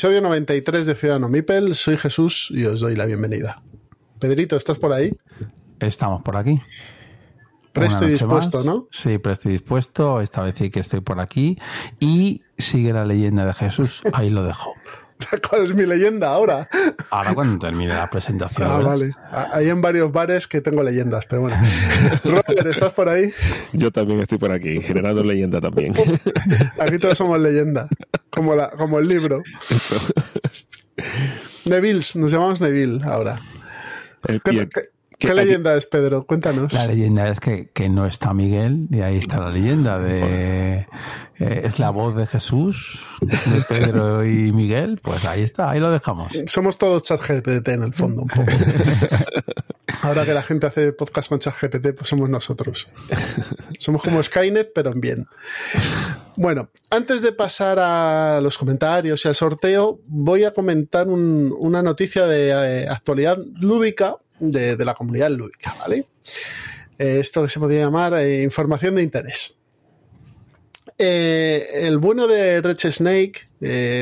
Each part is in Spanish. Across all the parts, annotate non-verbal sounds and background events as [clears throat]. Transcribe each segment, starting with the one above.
Episodio 93 de Ciudadano Mipel, soy Jesús y os doy la bienvenida. Pedrito, ¿estás por ahí? Estamos por aquí. Presto y dispuesto, ¿no? Sí, presto y dispuesto. Esta vez sí que estoy por aquí. Y sigue la leyenda de Jesús. Ahí lo dejo. [laughs] [laughs] ¿Cuál es mi leyenda ahora? Ahora cuando termine la presentación. Ah, vale. Hay en varios bares que tengo leyendas, pero bueno. [laughs] Robert, ¿estás por ahí? Yo también estoy por aquí, generando leyenda también. [laughs] Aquí todos somos leyenda, como, la, como el libro. Eso. Neville, nos llamamos Neville ahora. El- ¿Qué, y el- qué- que qué leyenda es, Pedro? Cuéntanos. La leyenda es que, que no está Miguel, y ahí está la leyenda de eh, es la voz de Jesús, de Pedro y Miguel, pues ahí está, ahí lo dejamos. Somos todos ChatGPT en el fondo, un poco. [laughs] Ahora que la gente hace podcast con ChatGPT, pues somos nosotros. Somos como Skynet, pero en bien. Bueno, antes de pasar a los comentarios y al sorteo, voy a comentar un- una noticia de eh, actualidad lúdica de, la comunidad lúdica, ¿vale? Eh, esto que se podría llamar eh, información de interés. Eh, el bueno de Red Snake,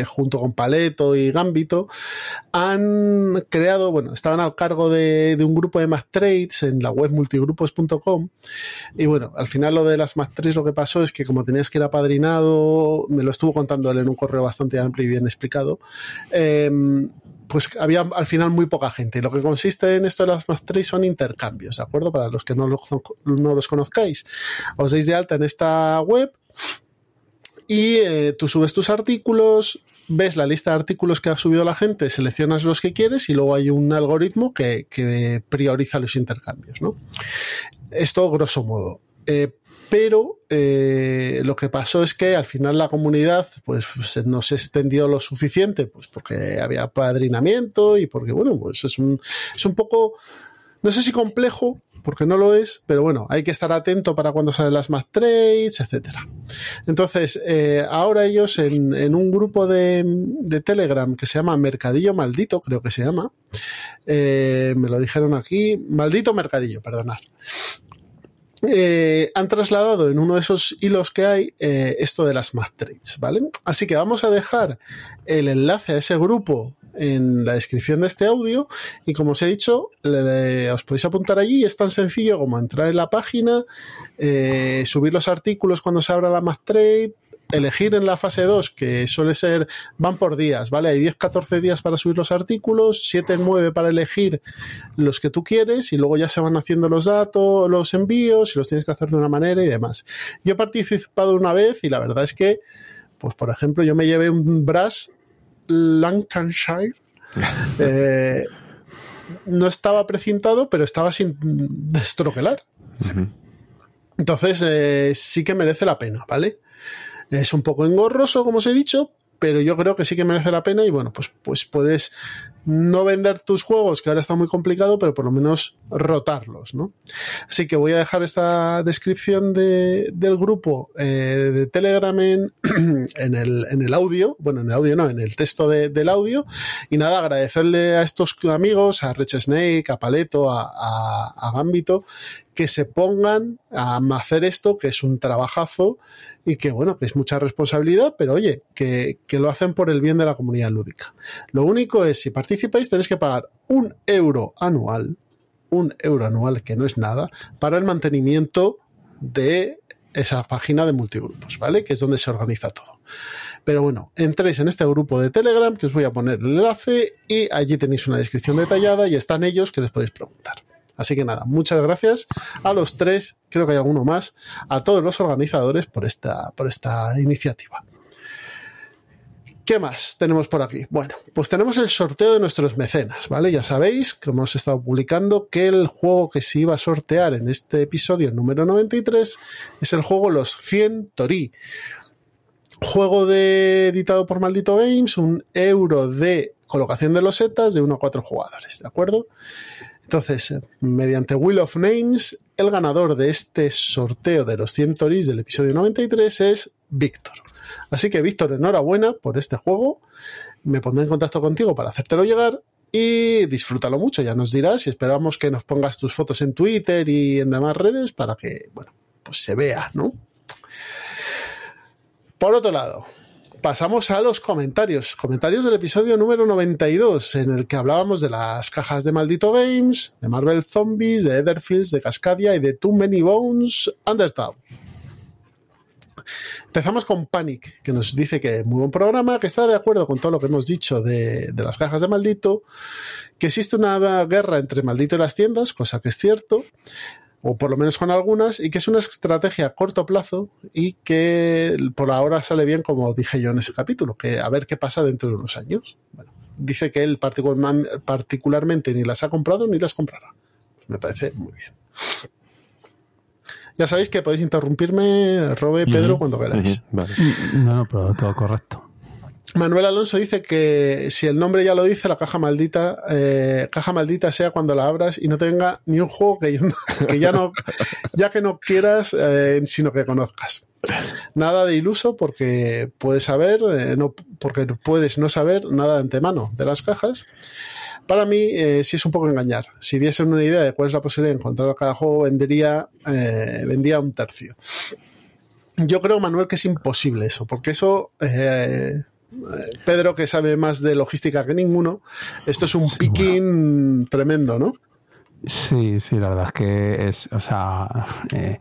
junto con Paleto y Gambito, han creado, bueno, estaban al cargo de, un grupo de Trades en la web multigrupos.com. Y bueno, al final lo de las Trades lo que pasó es que como tenías que ir apadrinado, me lo estuvo contando él en un correo bastante amplio y bien explicado. Pues había al final muy poca gente. Lo que consiste en esto de las Math Trades son intercambios, ¿de acuerdo? Para los que no, lo- no los conozcáis. Os deis de alta en esta web y eh, tú subes tus artículos, ves la lista de artículos que ha subido la gente, seleccionas los que quieres y luego hay un algoritmo que, que prioriza los intercambios, ¿no? Esto grosso modo. Eh, pero eh, lo que pasó es que al final la comunidad pues no se extendió lo suficiente, pues porque había padrinamiento y porque, bueno, pues es un, es un poco, no sé si complejo, porque no lo es, pero bueno, hay que estar atento para cuando salen las Math Trades, etcétera. Entonces, eh, ahora ellos en, en un grupo de, de Telegram que se llama Mercadillo Maldito, creo que se llama, eh, me lo dijeron aquí, Maldito Mercadillo, perdonad. Eh, han trasladado en uno de esos hilos que hay eh, esto de las Math Trades, ¿vale? Así que vamos a dejar el enlace a ese grupo en la descripción de este audio y como os he dicho, os podéis apuntar allí, es tan sencillo como entrar en la página, eh, subir los artículos cuando se abra la Math Trade, elegir en la fase 2, que suele ser, van por días, ¿vale? Hay 10-14 días para subir los artículos, 7-9 para elegir los que tú quieres y luego ya se van haciendo los datos, los envíos y los tienes que hacer de una manera y demás. Yo he participado una vez y la verdad es que, pues por ejemplo, yo me llevé un Brass Lancashire. [laughs] eh, no estaba precintado, pero estaba sin destroquelar. Entonces, eh, sí que merece la pena, ¿vale? Es un poco engorroso, como os he dicho, pero yo creo que sí que merece la pena y bueno, pues, pues puedes no vender tus juegos, que ahora está muy complicado, pero por lo menos rotarlos, ¿no? Así que voy a dejar esta descripción de- del grupo eh, de Telegram en, [clears throat] en, el, en el audio, bueno, en el audio no, en el texto de- del audio, y nada, agradecerle a estos amigos, a Rich Snake, a Paleto, a, a, Gambito, que se pongan a hacer esto, que es un trabajazo y que, bueno, que es mucha responsabilidad, pero oye, que, que lo hacen por el bien de la comunidad lúdica. Lo único es, si participáis, tenéis que pagar un euro anual, un euro anual, que no es nada, para el mantenimiento de esa página de multigrupos, ¿vale? Que es donde se organiza todo. Pero bueno, entréis en este grupo de Telegram, que os voy a poner el enlace, y allí tenéis una descripción detallada y están ellos que les podéis preguntar. Así que nada, muchas gracias a los tres, creo que hay alguno más, a todos los organizadores por esta, por esta iniciativa. ¿Qué más tenemos por aquí? Bueno, pues tenemos el sorteo de nuestros mecenas, ¿vale? Ya sabéis que hemos estado publicando que el juego que se iba a sortear en este episodio número 93 es el juego Los 100 Tori. Juego de, editado por Maldito Games, un euro de colocación de losetas de 1 a 4 jugadores, ¿de acuerdo? Entonces, eh, mediante Wheel of Names, el ganador de este sorteo de los 100 Toris del episodio 93 es Víctor. Así que, Víctor, enhorabuena por este juego. Me pondré en contacto contigo para hacértelo llegar y disfrútalo mucho. Ya nos dirás y esperamos que nos pongas tus fotos en Twitter y en demás redes para que, bueno, pues se vea, ¿no? Por otro lado, pasamos a los comentarios. Comentarios del episodio número 92, en el que hablábamos de las cajas de Maldito Games, de Marvel Zombies, de Etherfields, de Cascadia y de Too Many Bones Undertale. Empezamos con Panic, que nos dice que muy buen programa, que está de acuerdo con todo lo que hemos dicho de, las cajas de Maldito, que existe una guerra entre Maldito y las tiendas, cosa que es cierto, o por lo menos con algunas, y que es una estrategia a corto plazo y que por ahora sale bien, como dije yo en ese capítulo, que a ver qué pasa dentro de unos años. Bueno, dice que él particularmente ni las ha comprado ni las comprará. Me parece muy bien. Ya sabéis que podéis interrumpirme, Robe, Pedro, uh -huh, cuando queráis. Uh -huh, vale. No, no, pero todo correcto. Manuel Alonso dice que si el nombre ya lo dice, la caja maldita, eh, caja maldita sea cuando la abras y no tenga ni un juego que, que ya no, ya que no quieras, eh, sino que conozcas. Nada de iluso porque puedes saber, eh, no, porque puedes no saber nada de antemano de las cajas. Para mí, eh, sí es un poco engañar. Si diesen una idea de cuál es la posibilidad de encontrar cada juego, vendería, eh, vendía un tercio. Yo creo, Manuel, que es imposible eso, porque eso eh, Pedro, que sabe más de logística que ninguno, esto es un sí, picking bueno. tremendo, ¿no? Sí, sí, la verdad es que es, o sea, eh,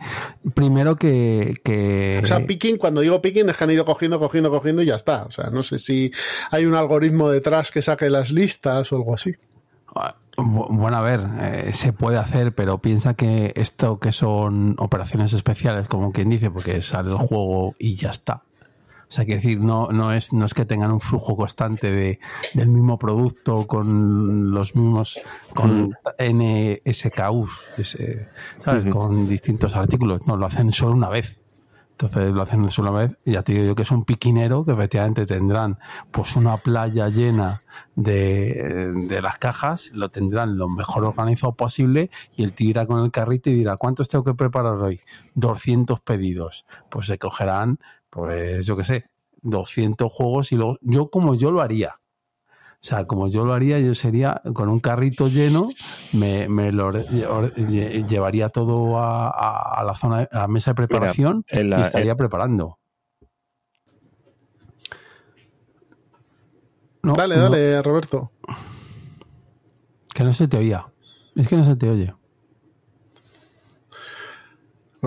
primero que, que... O sea, picking, cuando digo picking es que han ido cogiendo, cogiendo, cogiendo y ya está. O sea, no sé si hay un algoritmo detrás que saque las listas o algo así. Bueno, a ver, eh, se puede hacer, pero piensa que esto que son operaciones especiales, como quien dice, porque sale el juego y ya está. O sea, que decir, no, no, es, no es que tengan un flujo constante de, del mismo producto con los mismos, con NSKUs, ese, ¿sabes? Uh -huh. Con distintos artículos. No, lo hacen solo una vez. Entonces lo hacen solo una vez y ya te digo yo que es un piquinero que efectivamente tendrán pues una playa llena de, de las cajas, lo tendrán lo mejor organizado posible y el tío irá con el carrito y dirá ¿cuántos tengo que preparar hoy? 200 pedidos. Pues se cogerán pues yo qué sé, 200 juegos y luego, yo como yo lo haría. O sea, como yo lo haría, yo sería con un carrito lleno, me, me lo llevaría todo a, a, a, la zona, a la mesa de preparación Mira, la, y estaría el... preparando. No, dale, dale, Roberto. Que no se te oía. Es que no se te oye.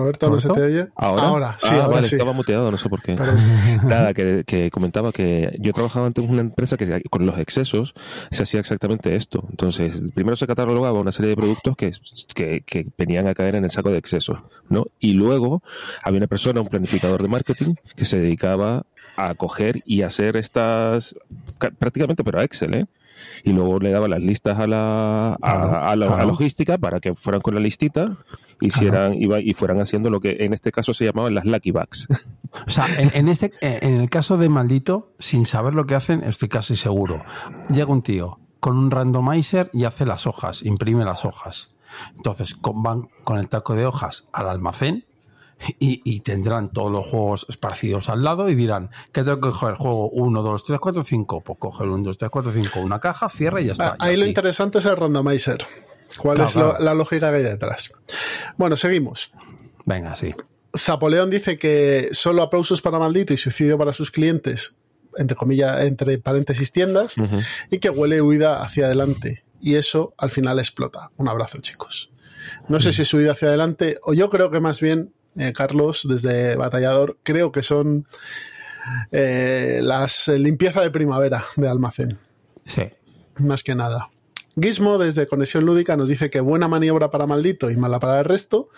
Roberto, ¿no se te oye? Ahora, ahora sí, ah, ahora vale, sí. estaba muteado, no sé por qué. [laughs] Nada, que, que, comentaba que yo trabajaba antes en una empresa que con los excesos se hacía exactamente esto. Entonces, primero se catalogaba una serie de productos que, que, que venían a caer en el saco de excesos, ¿no? Y luego había una persona, un planificador de marketing, que se dedicaba a coger y hacer estas, prácticamente, pero a Excel, ¿eh? Y luego le daba las listas a la, a, a la a logística para que fueran con la listita hicieran iba, y fueran haciendo lo que en este caso se llamaban las lucky bags. [laughs] O sea, en, en, este, en el caso de Maldito, sin saber lo que hacen, estoy casi seguro. Llega un tío con un randomizer y hace las hojas, imprime las hojas. Entonces van con el taco de hojas al almacén y, y, tendrán todos los juegos esparcidos al lado y dirán que tengo que coger juego 1, 2, 3, 4, 5. Pues coge el 1, 2, 3, 4, 5, una caja, cierra y ya está. Ah, ahí lo interesante es el randomizer. ¿Cuál claro, es claro. La, la, lógica que hay detrás? Bueno, seguimos. Venga, sí. Zapoleón dice que solo aplausos para Maldito y suicidio para sus clientes, entre comillas, entre paréntesis tiendas, uh -huh. y que huele huida hacia adelante. Y eso al final explota. Un abrazo, chicos. No sé si es huida hacia adelante, o yo creo que más bien eh, Carlos, desde Batallador, creo que son eh, las eh, limpieza de primavera de almacén. Sí. Más que nada. Gizmo, desde Conexión Lúdica, nos dice que buena maniobra para maldito y mala para el resto.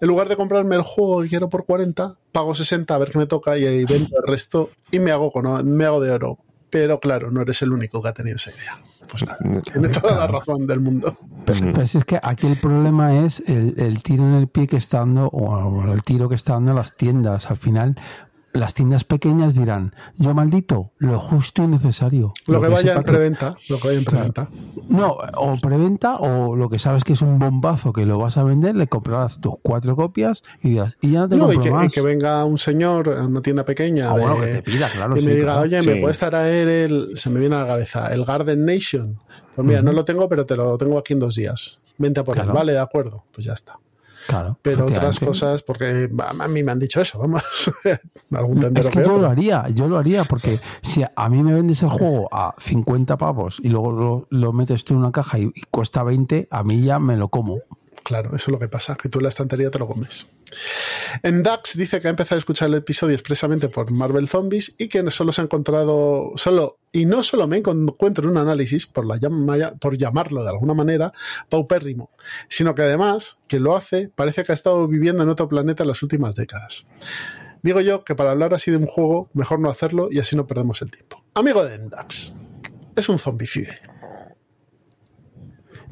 En lugar de comprarme el juego que quiero por 40, pago 60 a ver qué me toca y vendo el resto y me hago, con, me hago de oro. pero claro, no eres el único que ha tenido esa idea. Pues nada, tiene toda la razón del mundo. Pues, pues es que aquí el problema es el, el, tiro en el pie que está dando, o el tiro que está dando las tiendas. Al final, las tiendas pequeñas dirán, yo maldito, lo justo y necesario. Lo, que, vaya en preventa, lo que vaya en preventa. No, o preventa o lo que sabes que es un bombazo que lo vas a vender, le comprarás tus cuatro copias y dirás, y ya no te no, y que, más. y que venga un señor a una tienda pequeña ah, bueno, que te pida, claro, y sí, me diga, claro. oye, Sí. ¿me puedes traer el, se me viene a la cabeza, el Garden Nation? Pues mira, no lo tengo, pero te lo tengo aquí en dos días. Vente a por él. Vale, de acuerdo, pues ya está. Claro, Pero otras cosas, porque a mí me han dicho eso, vamos. [laughs] Algún Es que yo lo haría, yo lo haría, porque si a mí me vendes el juego a 50 pavos y luego lo, lo metes tú en una caja y, y cuesta 20, a mí ya me lo como. Claro, eso es lo que pasa, que tú en la estantería te lo comes. En Dax dice que ha empezado a escuchar el episodio expresamente por Marvel Zombies y que solo se ha encontrado, solo, y no solo me encuentro en un análisis, por, la llama- por llamarlo de alguna manera, paupérrimo, sino que además, quien lo hace, parece que ha estado viviendo en otro planeta en las últimas décadas. Digo yo que para hablar así de un juego, mejor no hacerlo y así no perdemos el tiempo. Amigo de Dax, es un zombicide.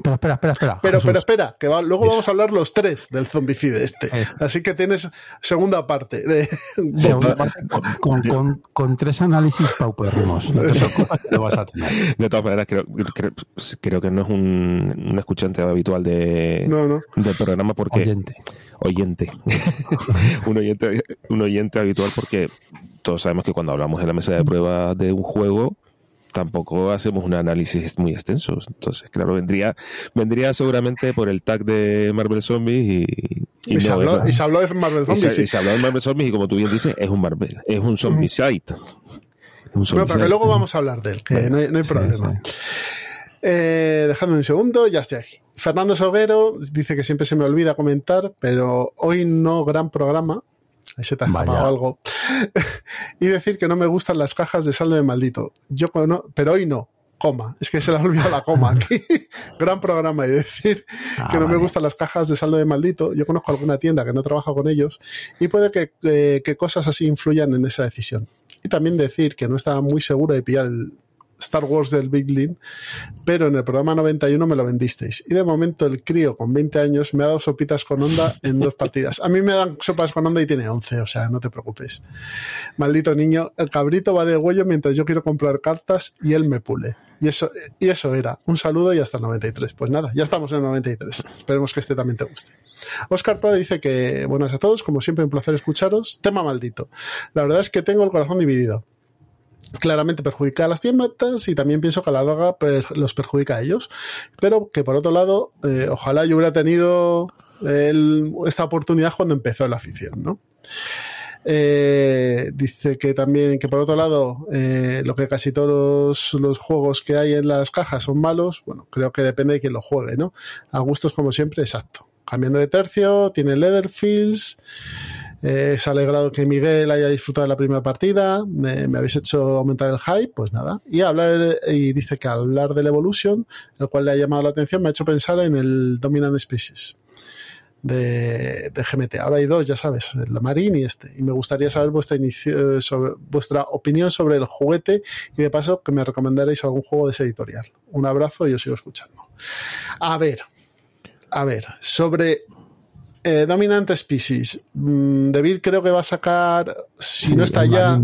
Pero espera, espera, espera. Pero, Jesús. pero espera, que va- luego Eso. vamos a hablar los tres del zombicide este. Eh. Así que tienes segunda parte. De, Segunda parte, con, con, con- con tres análisis paupérrimos. No te preocupes que lo vas a tener. De todas maneras, creo, creo, creo que no es un, un escuchante habitual de, No, no. del programa porque Oyente. oyente. [laughs] un oyente un oyente habitual porque todos sabemos que cuando hablamos en la mesa de prueba de un juego tampoco hacemos un análisis muy extenso. Entonces, claro, vendría vendría seguramente por el tag de Marvel Zombies y, Y, se no habló, y se habló de Marvel y Zombies. se, y sí. se habló de Marvel Zombies y como tú bien dices, es un Marvel, es un zombie site. Un No, zombie pero que site. luego vamos a hablar de él, que no hay, no hay Sí, problema. sí. Eh, dejadme un segundo, ya estoy aquí. Fernando Soguero dice que siempre se me olvida comentar, pero hoy no gran programa. Ahí se te ha escapado algo. [laughs] y decir que no me gustan las cajas de saldo de maldito. Yo cono- pero hoy no. Coma. Es que se le ha olvidado la coma aquí. [laughs] gran programa. Y decir Ah, que no me gustan las cajas de saldo de maldito. Yo conozco alguna tienda que no trabaja con ellos y puede que, que- que cosas así influyan en esa decisión. Y también decir que no estaba muy seguro de pillar el Star Wars del Big Lin, pero en el programa 91 me lo vendisteis. Y de momento el crío con 20 años me ha dado sopitas con onda en dos partidas. A mí me dan sopas con onda y tiene 11, o sea, no te preocupes. Maldito niño, el cabrito va de huello mientras yo quiero comprar cartas y él me pule. Y eso, y eso era. Un saludo y hasta el 93. Pues nada, ya estamos en el 93. Esperemos que este también te guste. Oscar Prado dice que buenas a todos, como siempre un placer escucharos. Tema maldito. La verdad es que tengo el corazón dividido. Claramente perjudica a las tiendas y también pienso que a la larga los perjudica a ellos. Pero que por otro lado, eh, ojalá yo hubiera tenido esta oportunidad cuando empezó la afición, ¿no? Eh, dice que también, que por otro lado, eh, lo que casi todos los, los juegos que hay en las cajas son malos, bueno, creo que depende de quién lo juegue, ¿no? A gustos como siempre, exacto. Cambiando de tercio, tiene Leatherfields, eh, se ha alegrado que Miguel haya disfrutado de la primera partida, me, habéis hecho aumentar el hype, pues nada. Y, hablar y dice que hablar del Evolution, el cual le ha llamado la atención, me ha hecho pensar en el Dominant Species de, GMT. Ahora hay dos, ya sabes, el Marín y este. Y me gustaría saber vuestra, sobre, vuestra opinión sobre el juguete y de paso que me recomendaréis algún juego de ese editorial. Un abrazo y os sigo escuchando. A ver, a ver, sobre eh, Dominant Species. Mm, Devir creo que va a sacar, si no está ya,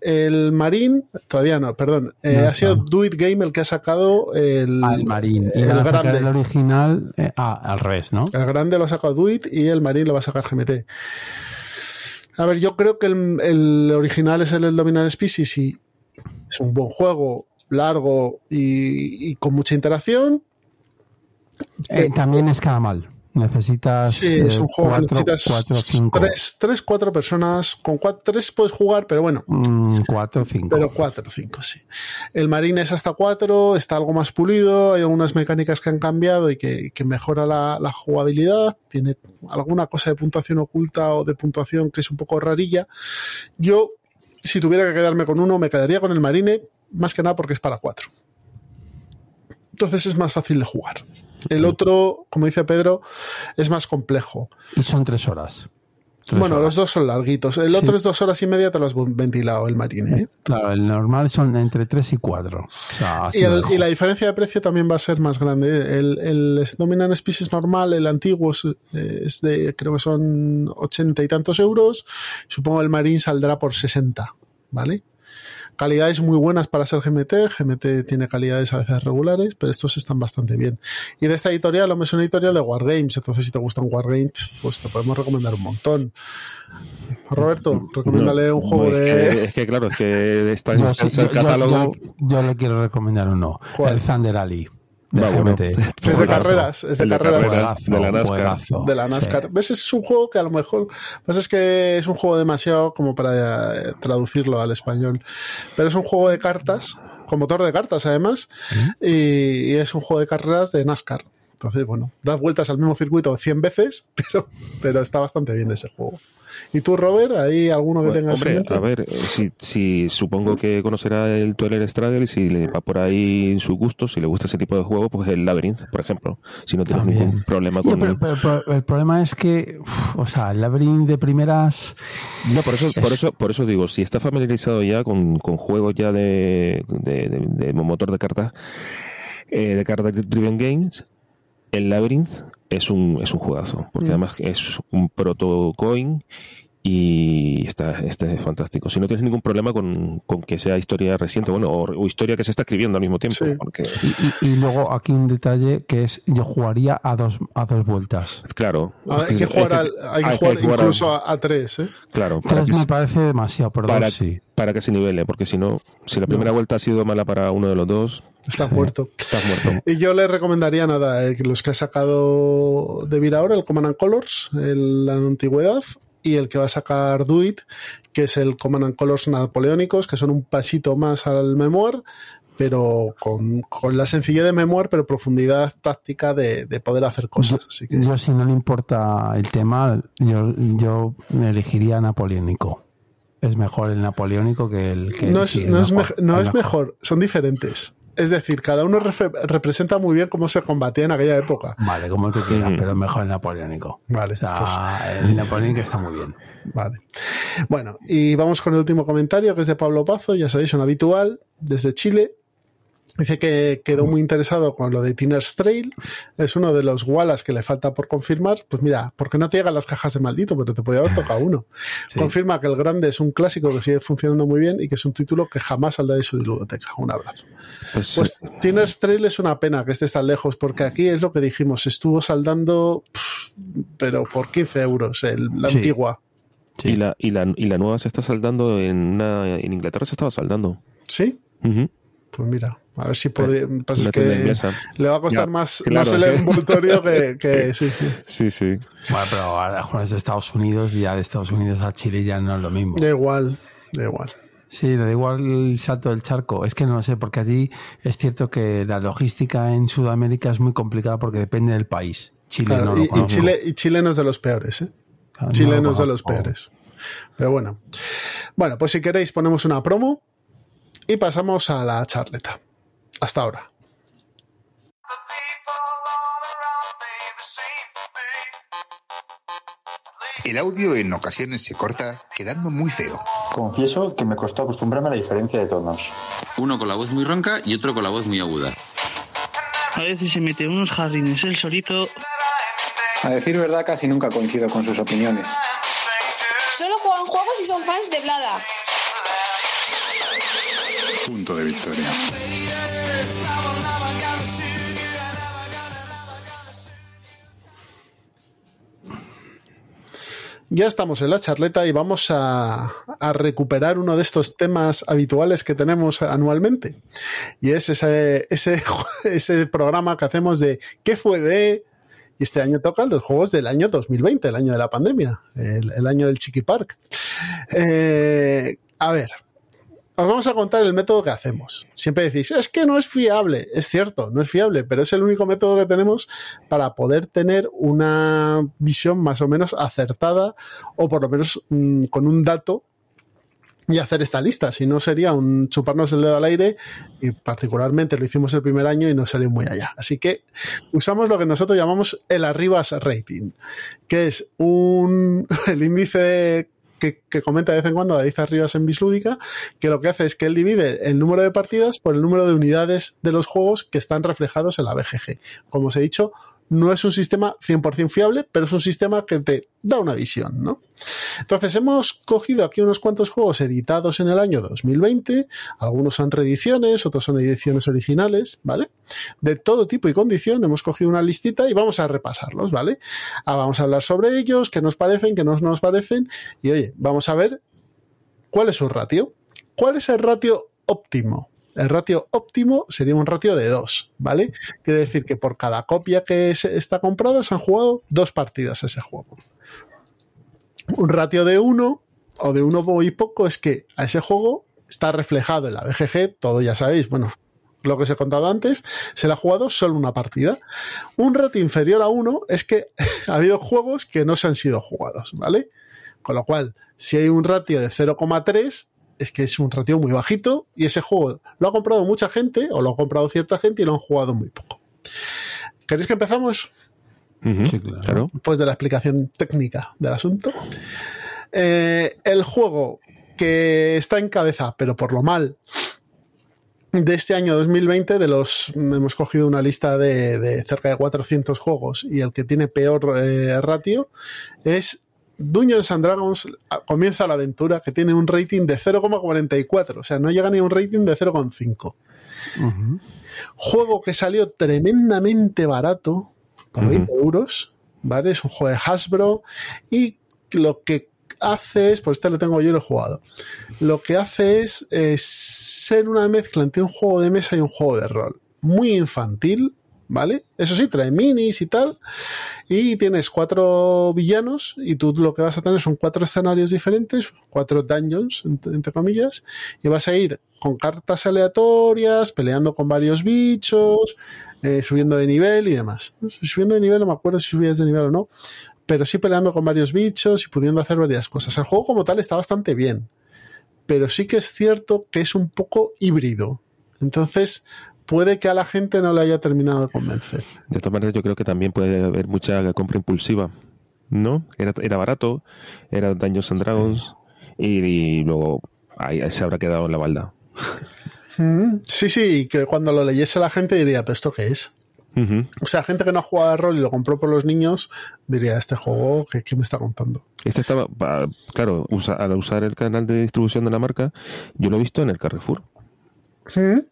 el Marín, todavía no, perdón. Eh, No ha sido. Do It Game el que ha sacado el, Al Marín. Y el van a sacar grande. el original eh, ah, al revés, ¿no? El grande lo ha sacado Duit y el Marín lo va a sacar GMT. A ver, yo creo que el, el original es el, el Dominant Species y es un buen juego, largo y, y con mucha interacción. Eh, también es cada mal. Necesitas Sí, es eh, un juego cuatro, que necesitas cuatro, cinco. tres, tres, cuatro personas. Con cuatro, tres puedes jugar, pero bueno, Mm, cuatro, cinco. pero cuatro cinco, sí. El Marine es hasta cuatro, está algo más pulido, hay algunas mecánicas que han cambiado y que, que mejora la, la jugabilidad, tiene alguna cosa de puntuación oculta o de puntuación que es un poco rarilla. Yo, si tuviera que quedarme con uno, me quedaría con el Marine, más que nada porque es para cuatro. Entonces es más fácil de jugar. El otro, como dice Pedro, es más complejo. Y son tres horas. Bueno, horas. los dos son larguitos. El Sí. otro es dos horas y media, te lo has ventilado el marine. ¿eh? Claro, el normal son entre 3 y 4. O sea, así Y, el- la diferencia de precio también va a ser más grande. El, el Dominant Species normal, el antiguo, es, es de, creo que son 80 y tantos euros. Supongo el Marine saldrá por 60, ¿vale? Calidades muy buenas para ser GMT. GMT tiene calidades a veces regulares, pero estos están bastante bien. Y de esta editorial, hombre, es una editorial de Wargames. Entonces, si te gustan Wargames, pues te podemos recomendar un montón. Roberto, recomiéndale No, un juego es de. Que, es que claro, es que está sí, extenso el yo- catálogo. yo- yo le quiero recomendar uno. ¿Cuál? El Thunder Ali. Bueno. GMT. Es de carreras, es de El de carreras. de la NASCAR. juegazo. de la NASCAR. Sí. ¿Ves? Es un juego que a lo mejor. Pasa es que es un juego demasiado como para eh, traducirlo al español. Pero es un juego de cartas, con motor de cartas además, y, y es un juego de carreras de NASCAR. Entonces, bueno, das vueltas al mismo circuito 100 veces, [laughs] pero, pero está bastante bien ese juego. ¿Y tú, Robert? ¿Hay alguno que Bueno, tengas en hombre, mente? a ver, eh, si, si supongo que conocerá el Twilight Struggle y si le va por ahí su gusto, si le gusta ese tipo de juego, pues el Labyrinth, por ejemplo. Si no tienes También. ningún problema con. pero, pero- pero el problema es que, uf, o sea, el Labyrinth de primeras. No, por eso, Es- por eso, por eso digo, si está familiarizado ya con, con juegos ya de, de, de- de motor de cartas, eh, de cartas Driven Games, el Labyrinth es un, es un juegazo, porque Mm. además es un proto coin y está, este es fantástico. Si no tienes ningún problema con, con que sea historia reciente, bueno, o, o historia que se está escribiendo al mismo tiempo, Sí. porque Y, y- y luego aquí un detalle que es: yo jugaría a dos, a dos vueltas. claro. Hay que jugar, al- hay que hay jugar jugar incluso a, a tres, ¿eh? claro, Tres que me se- parece demasiado, pero para, sí. para que se nivele, porque si no, si la primera vuelta ha sido mala para uno de los dos, Está muerto. estás muerto. Y yo le recomendaría nada, eh, los que ha sacado de Vir ahora, el Command and Colors, el- la antigüedad, y el que va a sacar Duit, que es el Command and Colors napoleónicos, que son un pasito más al memoir, pero con, con la sencillez de memoir, pero profundidad táctica de, de poder hacer cosas. Así que Yo, si no le importa el tema, yo, yo elegiría napoleónico. Es mejor el napoleónico que el que no es, sí, el no es, mejor, mej- no el es mejor, son diferentes. Es decir, cada uno representa muy bien cómo se combatía en aquella época. Vale, como tú quieras, Ujú. pero mejor el napoleónico. Vale, O sea, pues- el napoleónico está muy bien. Vale. Bueno, y vamos con el último comentario, que es de Pablo Pazo, ya sabéis, un habitual, desde Chile. Dice que quedó muy interesado con lo de Tinner's Trail. Es uno de los Wallace que le falta por confirmar. Pues mira, porque no te llegan las cajas de maldito, pero te podía haber tocado uno. Sí. Confirma que el grande es un clásico que sigue funcionando muy bien y que es un título que jamás saldrá de su biblioteca. Un abrazo. Pues, Pues Tinner's Trail es una pena que estés tan lejos, porque aquí es lo que dijimos, estuvo saldando, pff, pero por 15 euros, el- la Sí. antigua. Sí. Y, la, y, la, y la nueva se está saldando en una, en Inglaterra se estaba saldando. ¿Sí? Pues mira, a ver si podría. Pasa Una es tienda que inglesa. le va a costar Ya, más, claro, más el envoltorio que, [laughs] que- sí, sí. Sí, sí. Bueno, pero ahora juegas de Estados Unidos y ya de Estados Unidos a Chile ya no es lo mismo. Da igual, da igual. Sí, da igual el salto del charco. Es que no lo sé, porque allí es cierto que la logística en Sudamérica es muy complicada porque depende del país. Chile Claro, no lo y. Chile, y Chile no es de los peores, ¿eh? Claro, Chile no es de los peores. Pero bueno. Bueno, pues si queréis ponemos una promo y pasamos a la charleta. Hasta ahora. El audio en ocasiones se corta, quedando muy feo. Confieso que me costó acostumbrarme a la diferencia de tonos. Uno con la voz muy ronca y otro con la voz muy aguda. A veces se mete unos jardines el solito. A decir verdad, casi nunca coincido con sus opiniones. Solo juegan juegos y son fans de Blada. Punto de victoria. Ya estamos en la charleta y vamos a, a recuperar uno de estos temas habituales que tenemos anualmente. Y es ese, ese, [laughs] ese programa que hacemos de ¿qué fue de? Y este año tocan los juegos del año 2020, el año de la pandemia, el, año del Chiqui Park. Eh, a ver, os vamos a contar el método que hacemos. Siempre decís, es que no es fiable. Es cierto, no es fiable, pero es el único método que tenemos para poder tener una visión más o menos acertada o por lo menos mm, con un dato y hacer esta lista. Si no, sería un chuparnos el dedo al aire y particularmente lo hicimos el primer año y no salió muy allá. Así que usamos lo que nosotros llamamos el Arribas Rating, que es un, [laughs] el índice que, que, comenta de vez en cuando David Arribas en Bislúdica, que lo que hace es que él divide el número de partidas por el número de unidades de los juegos que están reflejados en la BGG. Como os he dicho, no es un sistema 100% fiable, pero es un sistema que te da una visión, ¿no? Entonces hemos cogido aquí unos cuantos juegos editados en el año 2020, algunos son reediciones, otros son ediciones originales, ¿vale? De todo tipo y condición, hemos cogido una listita y vamos a repasarlos, ¿vale? Ah, vamos a hablar sobre ellos, qué nos parecen, qué no nos parecen, y oye, vamos a ver cuál es su ratio. ¿Cuál es el ratio óptimo? El ratio óptimo sería un ratio de 2, ¿vale? Quiere decir que por cada copia que está comprada se han jugado dos partidas ese juego. Un ratio de 1 o de 1 muy poco es que a ese juego está reflejado en la BGG, todo ya sabéis, bueno, lo que os he contado antes, se le ha jugado solo una partida. Un ratio inferior a 1 es que [laughs] ha habido juegos que no se han sido jugados, ¿vale? Con lo cual, si hay un ratio de 0,3, es que es un ratio muy bajito y ese juego lo ha comprado mucha gente o lo ha comprado cierta gente y lo han jugado muy poco. ¿Queréis que empezamos? sí, claro. Pues de la explicación técnica del asunto. Eh, el juego que está en cabeza, pero por lo mal, de este año 2020, de los hemos cogido una lista de, de cerca de 400 juegos y el que tiene peor eh, ratio es Dungeons and Dragons comienza la aventura que tiene un rating de 0,44, o sea, no llega ni a un rating de 0,5. Juego que salió tremendamente barato, por 20 euros, ¿vale? Es un juego de Hasbro y lo que hace es, por este lo tengo yo lo he jugado, lo que hace es, es ser una mezcla entre un juego de mesa y un juego de rol. Muy infantil, ¿vale? Eso sí, trae minis y tal. Y tienes cuatro villanos y tú lo que vas a tener son cuatro escenarios diferentes, cuatro dungeons, entre comillas, y vas a ir con cartas aleatorias, peleando con varios bichos, eh, subiendo de nivel y demás. Subiendo de nivel, no me acuerdo si subías de nivel o no, pero sí peleando con varios bichos y pudiendo hacer varias cosas. El juego como tal está bastante bien, pero sí que es cierto que es un poco híbrido. Entonces, puede que a la gente no le haya terminado de convencer. De todas maneras, yo creo que también puede haber mucha compra impulsiva, ¿no? Era, era barato, era Dungeons and Dragons y, luego ahí, se habrá quedado en la balda. Mm, sí, sí, que cuando lo leyese la gente diría, ¿pero esto qué es? O sea, gente que no ha jugado al rol y lo compró por los niños, diría, este juego, ¿qué, me está contando? Este estaba, claro, al usar el canal de distribución de la marca, yo lo he visto en el Carrefour.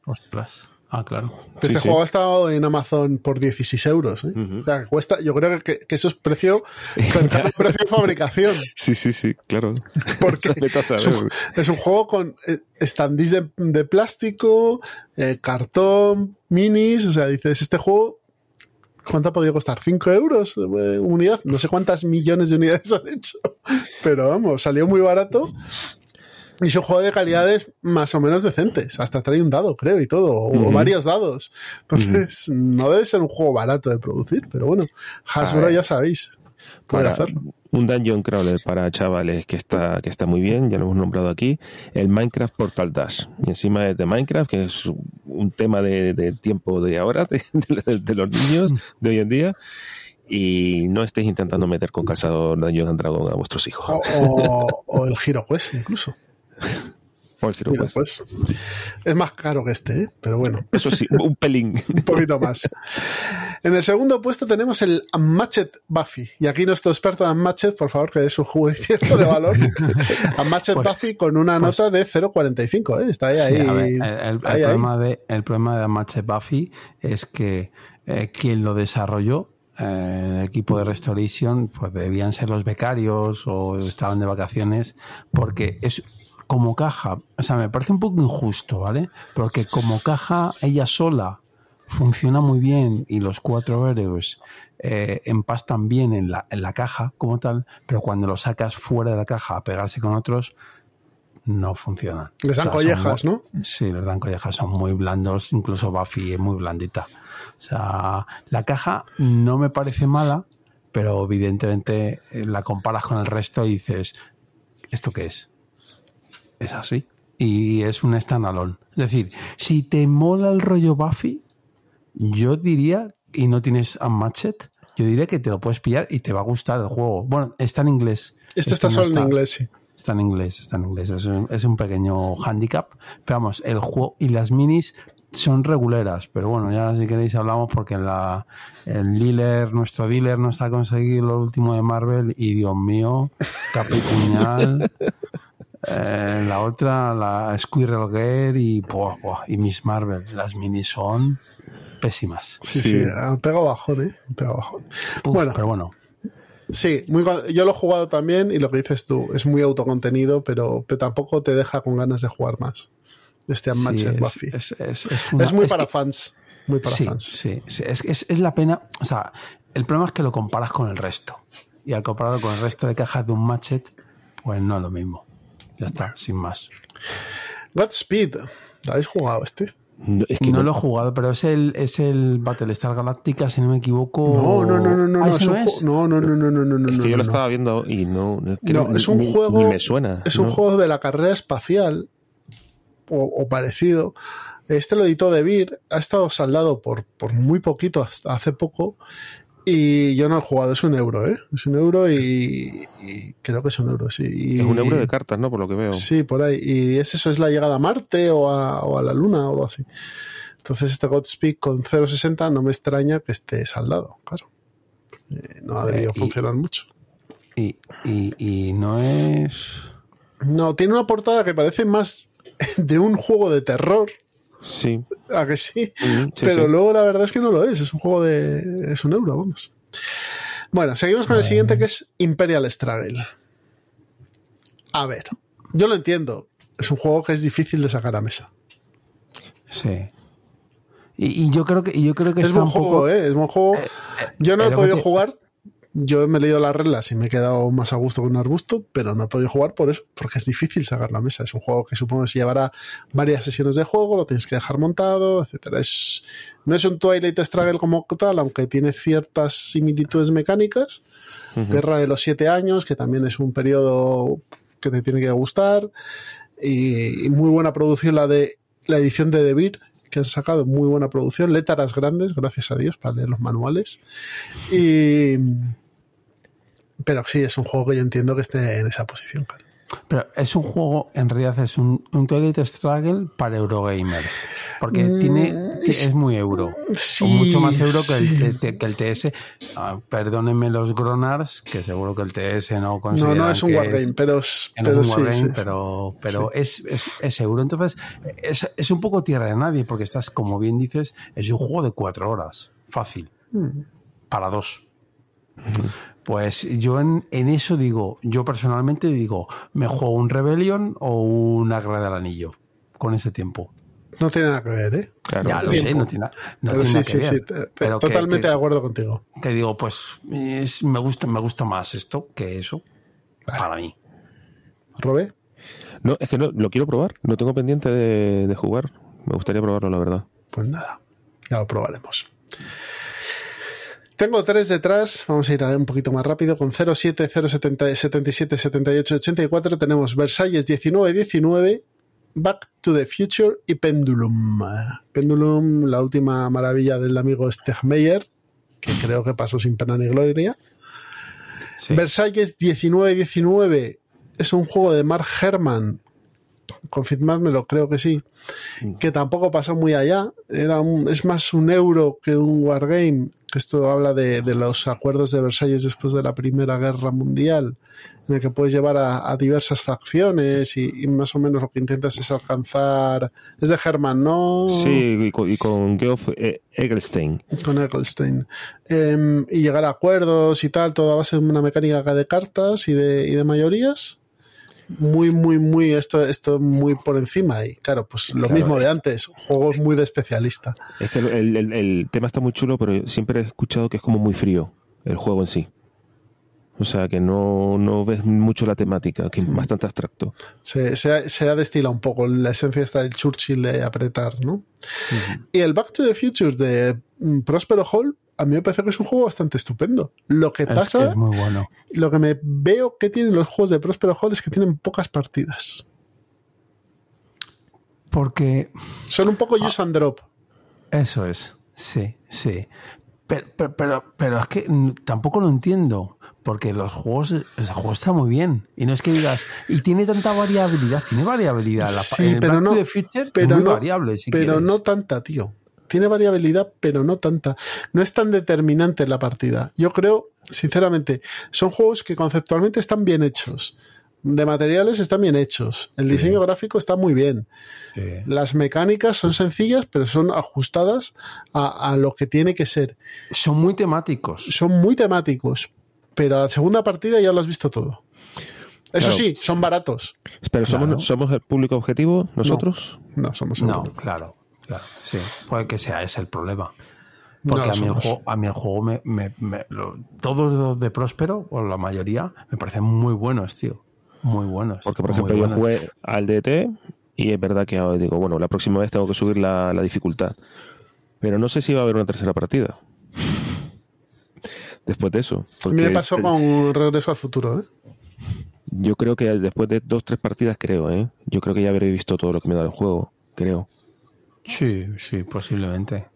Ostras. Ah, claro. Este juego ha estado en Amazon por 16 euros. ¿eh? O sea, cuesta, yo creo que, eso es precio, precio de fabricación. [laughs] Sí, sí, sí, claro. Porque [laughs] es un, es un, juego con eh, standees de, plástico, eh, cartón, minis. O sea, dices, este juego, ¿cuánto ha podido costar? ¿5 euros unidad? No sé cuántas millones de unidades [laughs] han hecho. Pero vamos, salió muy barato y es un juego de calidades más o menos decentes. Hasta trae un dado, creo, y todo. O, varios dados. Entonces, no debe ser un juego barato de producir, pero bueno, Hasbro ya sabéis. Puede hacerlo. Un dungeon crawler para chavales que está, que está muy bien, ya lo hemos nombrado aquí. El Minecraft Portal Dash. Y encima es de Minecraft, que es un tema de, tiempo de ahora, de, los niños de hoy en día y no estéis intentando meter con calzador Dungeons and Dragons a vuestros hijos. O, o el Hero Quest, incluso. Pues, es más caro que este, ¿eh? pero bueno. Eso sí, un pelín. [laughs] un poquito más. En el segundo puesto tenemos el Unmatched Buffy. Y aquí nuestro experto en Unmatched, por favor, que dé su juicio de valor. [laughs] Unmatched pues, Buffy con una pues nota de 0,45. ¿eh? Está ahí. ahí, el, problema De, el problema de Unmatched Buffy es que eh, quien lo desarrolló el equipo de Restoration, pues debían ser los becarios o estaban de vacaciones, porque es como caja, o sea, me parece un poco injusto, ¿vale? Porque como caja ella sola funciona muy bien y los cuatro héroes eh, empastan bien en la, en la caja como tal, pero cuando lo sacas fuera de la caja a pegarse con otros, no funciona. Les dan collejas, ¿no? Sí, les dan collejas, son muy blandos, incluso Buffy es muy blandita. O sea, la caja no me parece mala, pero evidentemente eh, la comparas con el resto y dices, ¿esto qué es? Es así. Y es un standalone. Es decir, si te mola el rollo Buffy, yo diría, y no tienes Unmatched, yo diría que te lo puedes pillar y te va a gustar el juego. Bueno, está en inglés. Este está solo en inglés, sí. Está en inglés, está en inglés. Es un, es un pequeño handicap. Pero vamos, el juego y las minis son reguleras, pero bueno, ya si queréis hablamos porque la, el dealer, nuestro dealer no está a conseguir lo último de Marvel y Dios mío, [laughs] Capicuñal, eh, la otra, la Squirrel Girl y, buah, buah, y Miss Marvel, las minis son pésimas. Sí, sí, ha pegado bajón, ¿eh? Pegado bajón. Uf, bueno, pero bueno, sí, muy, yo lo he jugado también y lo que dices tú, es muy autocontenido, pero, pero tampoco te deja con ganas de jugar más. Este sí, Unmatched es, Buffy. es, es, es Es, una- muy es para que- fans. Muy para sí, fans. Sí, sí, es, es, es la pena. O sea, el problema es que lo comparas con el resto. Y al compararlo con el resto de cajas de un matchet, pues no es lo mismo. Ya está, sin más. Godspeed. ¿Lo habéis jugado este? No, es que no, no- lo he jugado, pero es el, es el Battlestar Galactica, si no me equivoco. No, no, no, no, no, Ah, no, ¿ese es un no no, no, no, no, no, es que yo lo no. estaba viendo y no. es que No, es un ni- juego. Ni me suena. Es un ¿no? juego de la carrera espacial o, o parecido. Este lo editó De Beer, ha estado saldado por, por muy poquito hasta hace poco. Y yo no he jugado, es un euro, ¿eh? Es un euro y, y creo que es un euro, sí. Y- Es un euro de cartas, ¿no? Por lo que veo. Sí, por ahí. Y es eso, es la llegada a Marte o a, o a la Luna o algo así. Entonces este Godspeed con 0.60 no me extraña que esté saldado, claro. Eh, no ha debido Eh, y- funcionar mucho. Y, y, y no es. No, tiene una portada que parece más [laughs] de un juego de terror. Sí. ¿A que sí? Mm, sí, Pero sí. luego la verdad es que no lo es. Es un juego de. Es un euro, vamos. Bueno, seguimos con el siguiente que es Imperial Struggle. A ver, yo lo entiendo. Es un juego que es difícil de sacar a mesa. Sí. Y, y yo creo que, y yo creo que Es buen un poco- juego, ¿eh? Es buen juego. Yo no he pero podido que- jugar. Yo me he leído las reglas y me he quedado más a gusto que un arbusto, pero no he podido jugar por eso, porque es difícil sacar la mesa. Es un juego que supongo que se llevará varias sesiones de juego, lo tienes que dejar montado, etcétera. Es, no es un Twilight Struggle como tal, aunque tiene ciertas similitudes mecánicas. Guerra de los siete años, que también es un periodo que te tiene que gustar. Y, y muy buena producción la de la edición de Debir, que han sacado, muy buena producción. Letras grandes, gracias a Dios, para leer los manuales. Y. Pero sí, es un juego que yo entiendo que esté en esa posición. claro. Pero es un juego, en realidad es un, un Twilight Struggle para Eurogamers. Porque Mm, tiene, es- muy euro. Sí, o mucho más euro que sí. el, que- el TS. Ah, perdónenme los Gronars, que seguro que el TS no No, consideran no es un wargame, pero, no pero sí. pero, pero es, es, es euro. Entonces, es, es un poco tierra de nadie, porque estás, como bien dices, es un juego de cuatro horas. Fácil. Mm. Para dos. Pues yo en, en eso digo, yo personalmente digo, me juego un Rebellion o una Guerra del Anillo con ese tiempo. No tiene nada que ver, ¿eh? Claro. ya lo tiempo. sé, no tiene, no Pero tiene sí, nada que sí, ver. sí, te- te- pero totalmente que, de acuerdo contigo. que digo, pues es- me gusta, me gusta más esto que eso para mí. ¿Robé? No, es que no, lo quiero probar. Lo tengo pendiente de, de jugar. Me gustaría probarlo, la verdad. Pues nada, ya lo probaremos. Tengo tres detrás, vamos a ir a un poquito más rápido, con 07, 070, 77, 78, 84 tenemos Versalles 19, 19, Back to the Future y Pendulum. Pendulum, la última maravilla del amigo Stegmeyer, que creo que pasó sin pena ni gloria. Sí. Versalles 19, 19 es un juego de Mark Herman, confirmádmelo, creo que sí, que tampoco pasó muy allá. Era un- es más un euro que un wargame, esto habla de, de los acuerdos de Versalles después de la Primera Guerra Mundial, en el que puedes llevar a, a diversas facciones y, y más o menos lo que intentas es alcanzar. Es de Herman, ¿no? Sí, y con, y con Geoff eh, Egelstein. con Eccleston. Em, y llegar a acuerdos y tal, todo a base de una mecánica de cartas y de, y de mayorías. Muy, muy, muy, esto, esto muy por encima. Y claro, pues lo Claro, mismo de antes, juegos muy de especialista. Es que el, el- el tema está muy chulo, pero siempre he escuchado que es como muy frío el juego en sí. O sea, que no, no ves mucho la temática, que es bastante abstracto. Se, se, ha- se ha destilado un poco la esencia está del Churchill de apretar, ¿no? Y el Back to the Future de mm, Prospero Hall, a mí me parece que es un juego bastante estupendo. Lo que Es, pasa, es muy bueno. lo que me veo que tienen los juegos de Prospero Hall es que tienen pocas partidas. Porque. Son un poco use and drop. Eso es, sí, sí. Pero, pero, pero, pero es que tampoco lo entiendo. Porque los juegos, el juego está muy bien. Y no es que digas, y tiene tanta variabilidad, tiene variabilidad. La, Sí, el pero no- the Future pero es muy no- variable. si pero quieres. no tanta, tío. Tiene variabilidad, pero no tanta. No es tan determinante en la partida. Yo creo, sinceramente, son juegos que conceptualmente están bien hechos. De materiales están bien hechos. El diseño gráfico está muy bien. Sí. Las mecánicas son sencillas, pero son ajustadas a, a lo que tiene que ser. Son muy temáticos. Son muy temáticos, pero a la segunda partida ya lo has visto todo. Eso Claro. sí, son baratos. Pero somos, Claro. somos el público objetivo nosotros. No, somos el No, público. claro, claro. Sí, puede que sea ese el problema. Porque a, mí el juego, a mí el juego me, me- me- lo- todos los de Próspero, o la mayoría, me parecen muy buenos, tío. Muy buenos. Porque, por ejemplo, yo jugué al DT y es verdad que ahora digo, bueno, la próxima vez tengo que subir la, la dificultad. Pero no sé si va a haber una tercera partida. [laughs] Después de eso. A mí me pasó con Regreso al Futuro, ¿eh? Yo creo que después de dos, tres partidas, creo, ¿eh? Yo creo que ya habré visto todo lo que me da el juego, creo. Sí, sí, posiblemente.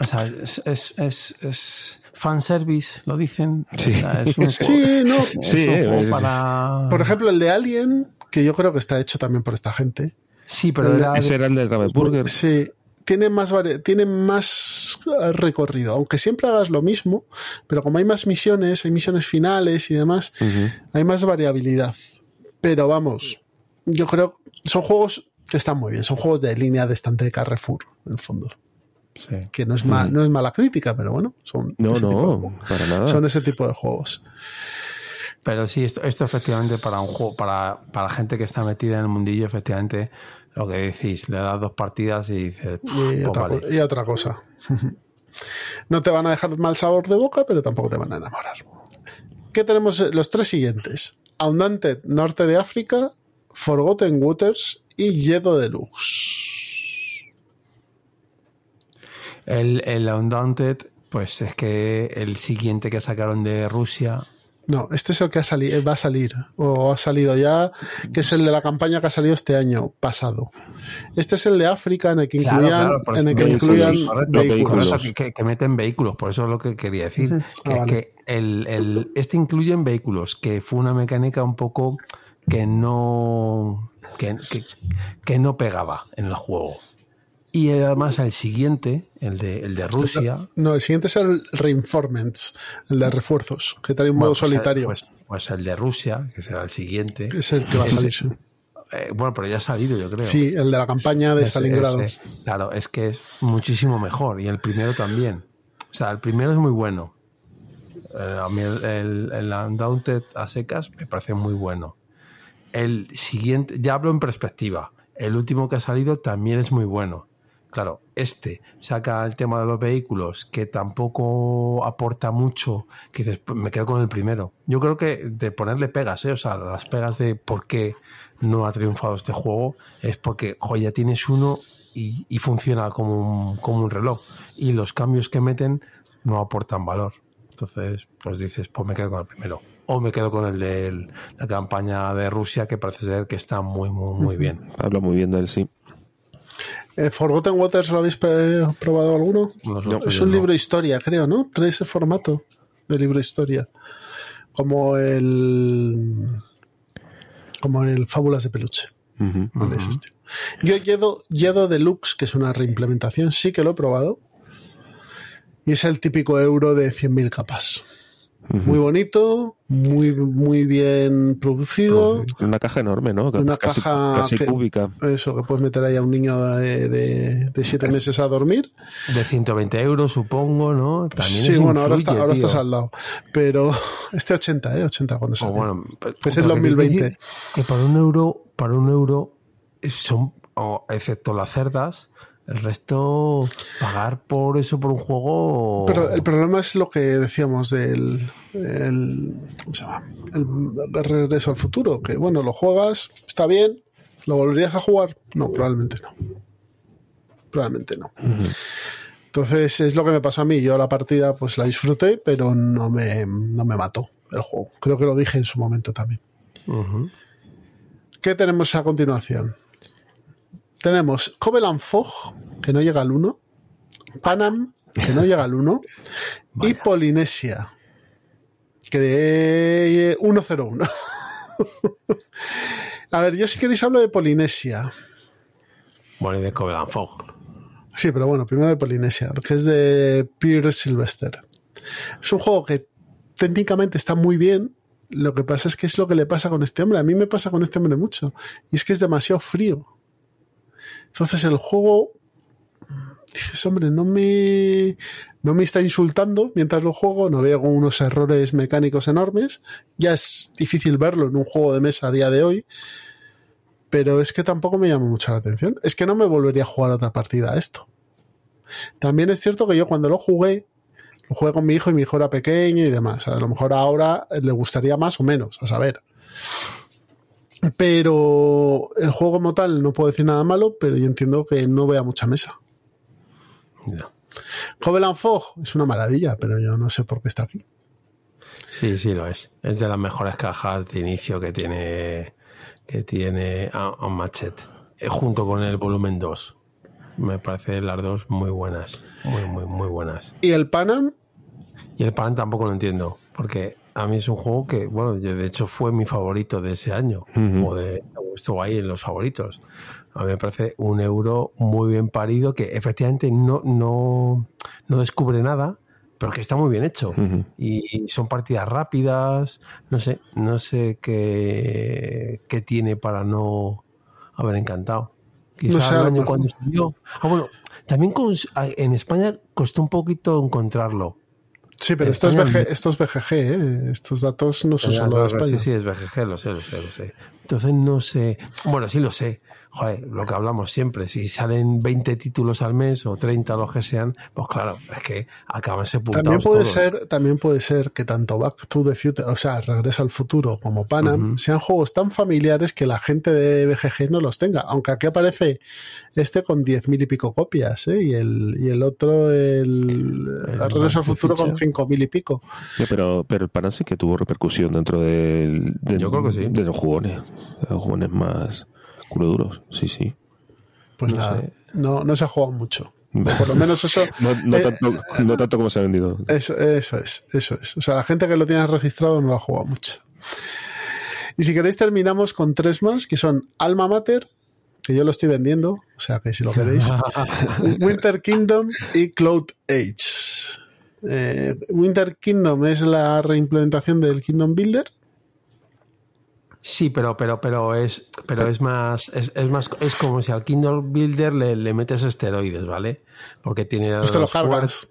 O sea, es, es, es, es fanservice, lo dicen. Sí. O sea, es un Sí, juego- no. es Sí, un juego es- para... Por ejemplo, el de Alien, que yo creo que está hecho también por esta gente. Sí, pero el de- era de- Ese era el del Ravensburger. Sí, tiene más, tiene más eh, recorrido, aunque siempre hagas lo mismo, pero como hay más misiones, hay misiones finales y demás, hay más variabilidad. Pero vamos, yo creo son juegos que están muy bien, son juegos de línea de estante de Carrefour, en el fondo. Sí. Que no es, ma- no es mala crítica, pero bueno, son, No, ese, tipo de, no, juegos. para nada. son ese tipo de juegos. Pero sí, esto, esto efectivamente para un juego, para, para gente que está metida en el mundillo, efectivamente, lo que decís, le das dos partidas y dices, Y, pues otra, vale. co- y otra cosa. [laughs] No te van a dejar mal sabor de boca, pero tampoco te van a enamorar. ¿Qué tenemos? eh, Los tres siguientes. Undaunted, Norte de África, Forgotten Waters y Yedo Deluxe. El, el Undaunted, pues es que el siguiente que sacaron de Rusia, No, este es el que ha sali- eh, va a salir, o ha salido ya, que es el de la campaña que ha salido este año pasado. Este es el de África, en el que incluían, claro, en el que vehículos, incluían correcto, vehículos. que, meten vehículos, por eso es lo que quería decir. Que, Ah, vale. que el, el- este incluye en vehículos, que fue una mecánica un poco que no que, que- que no pegaba en el juego. Y además el siguiente, el de, el de Rusia, No, el siguiente es el Reinforcements, el de refuerzos, que trae un bueno, modo pues el- solitario. Pues, pues el de Rusia, que será el siguiente. es el que va a salir. eh, bueno, pero ya ha salido, yo creo. Sí, el de la campaña de Ese- Stalingrado. ese, claro, es que es muchísimo mejor. Y el primero también. O sea, el primero es muy bueno. Eh, a mí el, el, el Undaunted a secas me parece muy bueno. El siguiente, ya hablo en perspectiva. El último que ha salido también es muy bueno. Claro, este saca el tema de los vehículos que tampoco aporta mucho, que dices, "Pues me quedo con el primero. Yo creo que de ponerle pegas, ¿eh? o sea, las pegas de por qué no ha triunfado este juego es porque, jo, ya tienes uno y, y funciona como un, como un reloj. Y los cambios que meten no aportan valor. Entonces, pues dices, pues me quedo con el primero. O me quedo con el de la campaña de Rusia, que parece ser que está muy, muy, muy bien. Habla muy bien de él, sí. Eh, Forgotten Waters, ¿lo habéis probado alguno? Es un no. libro de historia, creo, ¿no? Trae ese formato de libro de historia. Como el. Como el Fábulas de Peluche. Ujú. ¿vale? Ese estilo. Yo Yedo, Yedo Deluxe, que es una reimplementación, sí que lo he probado. Y es el típico euro de 100.000 capas. Muy bonito, muy, muy bien producido. Una caja enorme, ¿no? Una casi, caja casi que- cúbica. Eso, que puedes meter ahí a un niño de, de, de siete [laughs] meses a dormir. De 120 euros, supongo, ¿no? También sí, bueno, ahora, está, ahora estás al lado. Pero [laughs] este 80, ¿eh? 80 cuando O salió. bueno, Pues pero es que te 2020. quiero decir Que para un euro, para un euro, son, o excepto las cerdas, el resto, pagar por eso, por un juego. Pero el problema es lo que decíamos del el, ¿cómo se llama? El regreso al futuro, que bueno, lo juegas, está bien, ¿lo volverías a jugar? No, probablemente no. Probablemente no. Entonces es lo que me pasó a mí. Yo la partida pues la disfruté, pero no me, no me mató el juego. Creo que lo dije en su momento también. ¿Qué tenemos a continuación? Tenemos Covenant Fog, que no llega al 1, Panam, que no llega al 1, [laughs] y Polinesia, que de 101. [laughs] A ver, yo si queréis hablo de Polinesia. Bueno, y de Covenant Fog. Sí, pero bueno, primero de Polinesia, que es de Pierre Sylvester. Es un juego que técnicamente está muy bien. Lo que pasa es que es lo que le pasa con este hombre. A mí me pasa con este hombre mucho. Y es que es demasiado frío. Entonces el juego. Dices, hombre, no me. No me está insultando mientras lo juego. No veo unos errores mecánicos enormes. Ya es difícil verlo en un juego de mesa a día de hoy pero es que tampoco me llama mucho la atención. Es que no me volvería a jugar otra partida a esto. También es cierto que yo cuando lo jugué, lo jugué con mi hijo y mi hijo era pequeño y demás. A lo mejor ahora le gustaría más o menos, a saber. Pero el juego como tal no puedo decir nada malo, pero yo entiendo que no vea mucha mesa. No. Covenant Fog es una maravilla, pero yo no sé por qué está aquí. Sí, sí, lo es. Es de las mejores cajas de inicio que tiene que tiene a, Machete, eh, junto con el volumen 2. Me parece las dos muy buenas, muy, muy, muy buenas. ¿Y el Panam? Y el Panam tampoco lo entiendo, porque a mí es un juego que, bueno, de hecho fue mi favorito de ese año, o de, estuvo ahí en los favoritos. A mí me parece un euro muy bien parido que efectivamente no, no, no descubre nada, pero que está muy bien hecho. Y son partidas rápidas, no sé, no sé qué, qué tiene para no haber encantado. Quizá el año cuando salió. Ah, bueno, también en España costó un poquito encontrarlo. Sí, pero esto, es esto es BGG, ¿eh? estos datos no son solo de España. Sí, sí, es BGG, lo sé, lo sé, lo sé. Entonces no sé, bueno, sí lo sé, joder, lo que hablamos siempre, si salen 20 títulos al mes o 30 los que sean, pues claro, es que acaban sepultados también puede ser También puede ser que tanto Back to the Future, o sea, Regresa al Futuro como Panam, sean juegos tan familiares que la gente de BGG no los tenga, aunque aquí aparece este con 10.000 y pico copias, ¿eh? y, el, y el otro, el, Regresa al Futuro con 5.000 y pico. pero, pero el Panam sí que tuvo repercusión dentro del, Yo creo que sí. de los jugones, los jugones más culo duros, sí, sí. Pues no nada, no, no se ha jugado mucho. por lo menos eso. [laughs] no, eh, tanto, no, tanto, como se ha vendido. Eso, eso es, eso es. O sea, la gente que lo tiene registrado no lo ha jugado mucho. Y si queréis, terminamos con tres más, que son Alma Mater, que yo lo estoy vendiendo, o sea que si lo queréis, [laughs] Winter Kingdom y Cloud Age. Eh, Winter Kingdom es la reimplementación del Kingdom Builder Sí, pero, pero, pero es, pero es más, es, es más, es como si al Kindle Builder le, le metes esteroides, ¿vale? Porque tiene pues te lo cargas.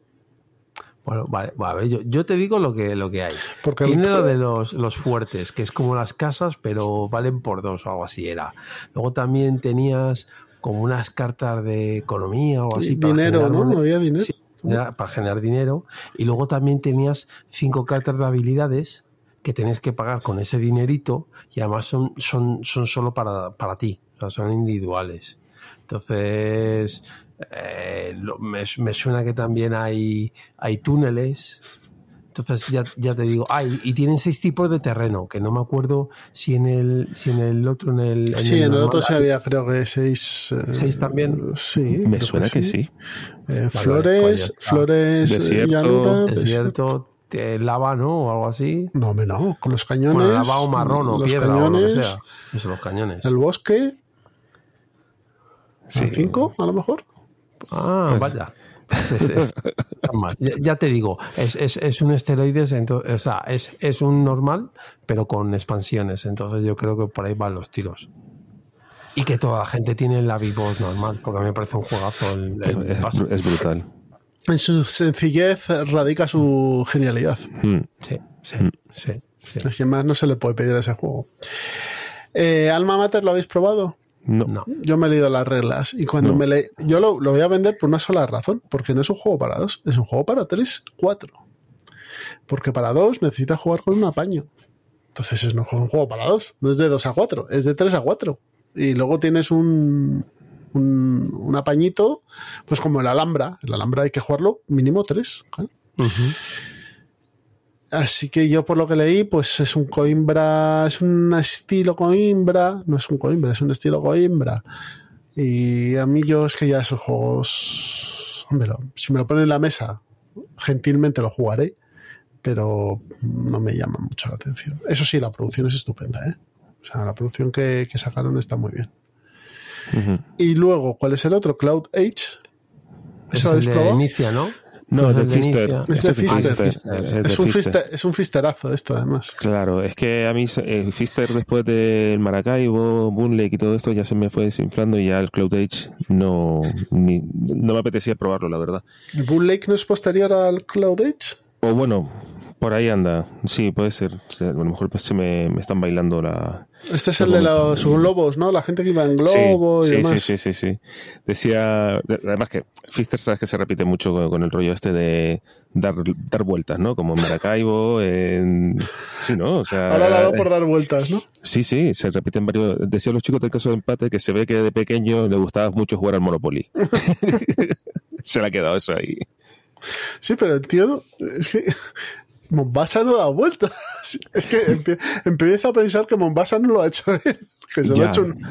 Bueno, vale, a ver, yo, yo, te digo lo que, lo que hay. Porque tiene lo de los, los fuertes, que es como las casas, pero valen por dos o algo así era. Luego también tenías como unas cartas de economía o así. Dinero, ¿no? Había dinero. Sí, para generar dinero. Y luego también tenías cinco cartas de habilidades que tenés que pagar con ese dinerito y además son, son, son solo para, para ti, o sea, son individuales. Entonces, eh, me, me, suena que también hay, hay túneles. Entonces ya, ya te digo, ay, y tienen seis tipos de terreno, que no me acuerdo si en el, si en el otro, en el... sí, en el otro se había creo que seis... Eh, ¿Seis también? Sí. Me suena que sí. Eh, flores, pues flores, desierto, desierto lava, ¿no? O algo así. No, no, con los cañones. lava o marrón o piedra cañones, o lo que sea. Eso, los cañones. El bosque. Sí. ¿Cinco, a lo mejor? Ah, pues vaya. [laughs] ya, te digo, es, es, es un esteroides, entonces, o sea, es, es un normal, pero con expansiones. Entonces yo creo que por ahí van los tiros. Y que toda la gente tiene la Vivos normal, porque a mí me parece un juegazo el, es brutal en su sencillez radica su genialidad. Mm. Sí, sí, mm. sí, Es que más no se le puede pedir a ese juego. Eh, ¿Alma Mater lo habéis probado? No. Yo me he leído las reglas y cuando me le... Yo lo, voy a vender por una sola razón, porque no es un juego para dos, es un juego para tres, cuatro. Porque para dos necesitas jugar con un apaño. Entonces es un juego para dos, no es de dos a cuatro, es de tres a cuatro. Y luego tienes un, un, apañito, pues como el Alhambra. El Alhambra hay que jugarlo mínimo tres. Así que yo por lo que leí, pues es un Coimbra, es un estilo Coimbra, no es un Coimbra, es un estilo Coimbra. Y a mí yo es que ya esos juegos, hombre, si me lo ponen en la mesa, gentilmente lo jugaré, pero no me llama mucho la atención. Eso sí, la producción es estupenda, ¿eh? O sea, la producción que, sacaron está muy bien. Y luego, ¿cuál es el otro? Cloud Age. ¿Eso es el Inicia, ¿no? No, es de Fister. Es de Fister. Es, un Fister. es un Fisterazo esto, además. Claro, es que a mí el Fister después del Maracaibo, Boonlake y todo esto ya se me fue desinflando y ya el Cloud Age no, no me apetecía probarlo, la verdad. ¿El Boonlake no es posterior al Cloud Age? O bueno, por ahí anda. Sí, puede ser. a lo mejor se me, me están bailando la, este es el de los globos, ¿no? La gente que iba en globo y demás. Sí, sí, sí, sí. Decía, además que Fister sabes que se repite mucho con, el rollo este de dar, dar vueltas, ¿no? Como en Maracaibo, [laughs] en... Sí, ¿no? O sea... Ahora la dado por dar vueltas, ¿no? Sí, sí, se repiten varios... Decían los chicos del caso de empate que se ve que de pequeño le gustaba mucho jugar al Monopoly. [laughs] [laughs] se le ha quedado eso ahí. Sí, pero el tío, es que Mombasa no da vueltas. [laughs] Es que empieza a pensar que Mombasa no lo ha hecho él. Que se, lo ha, hecho un,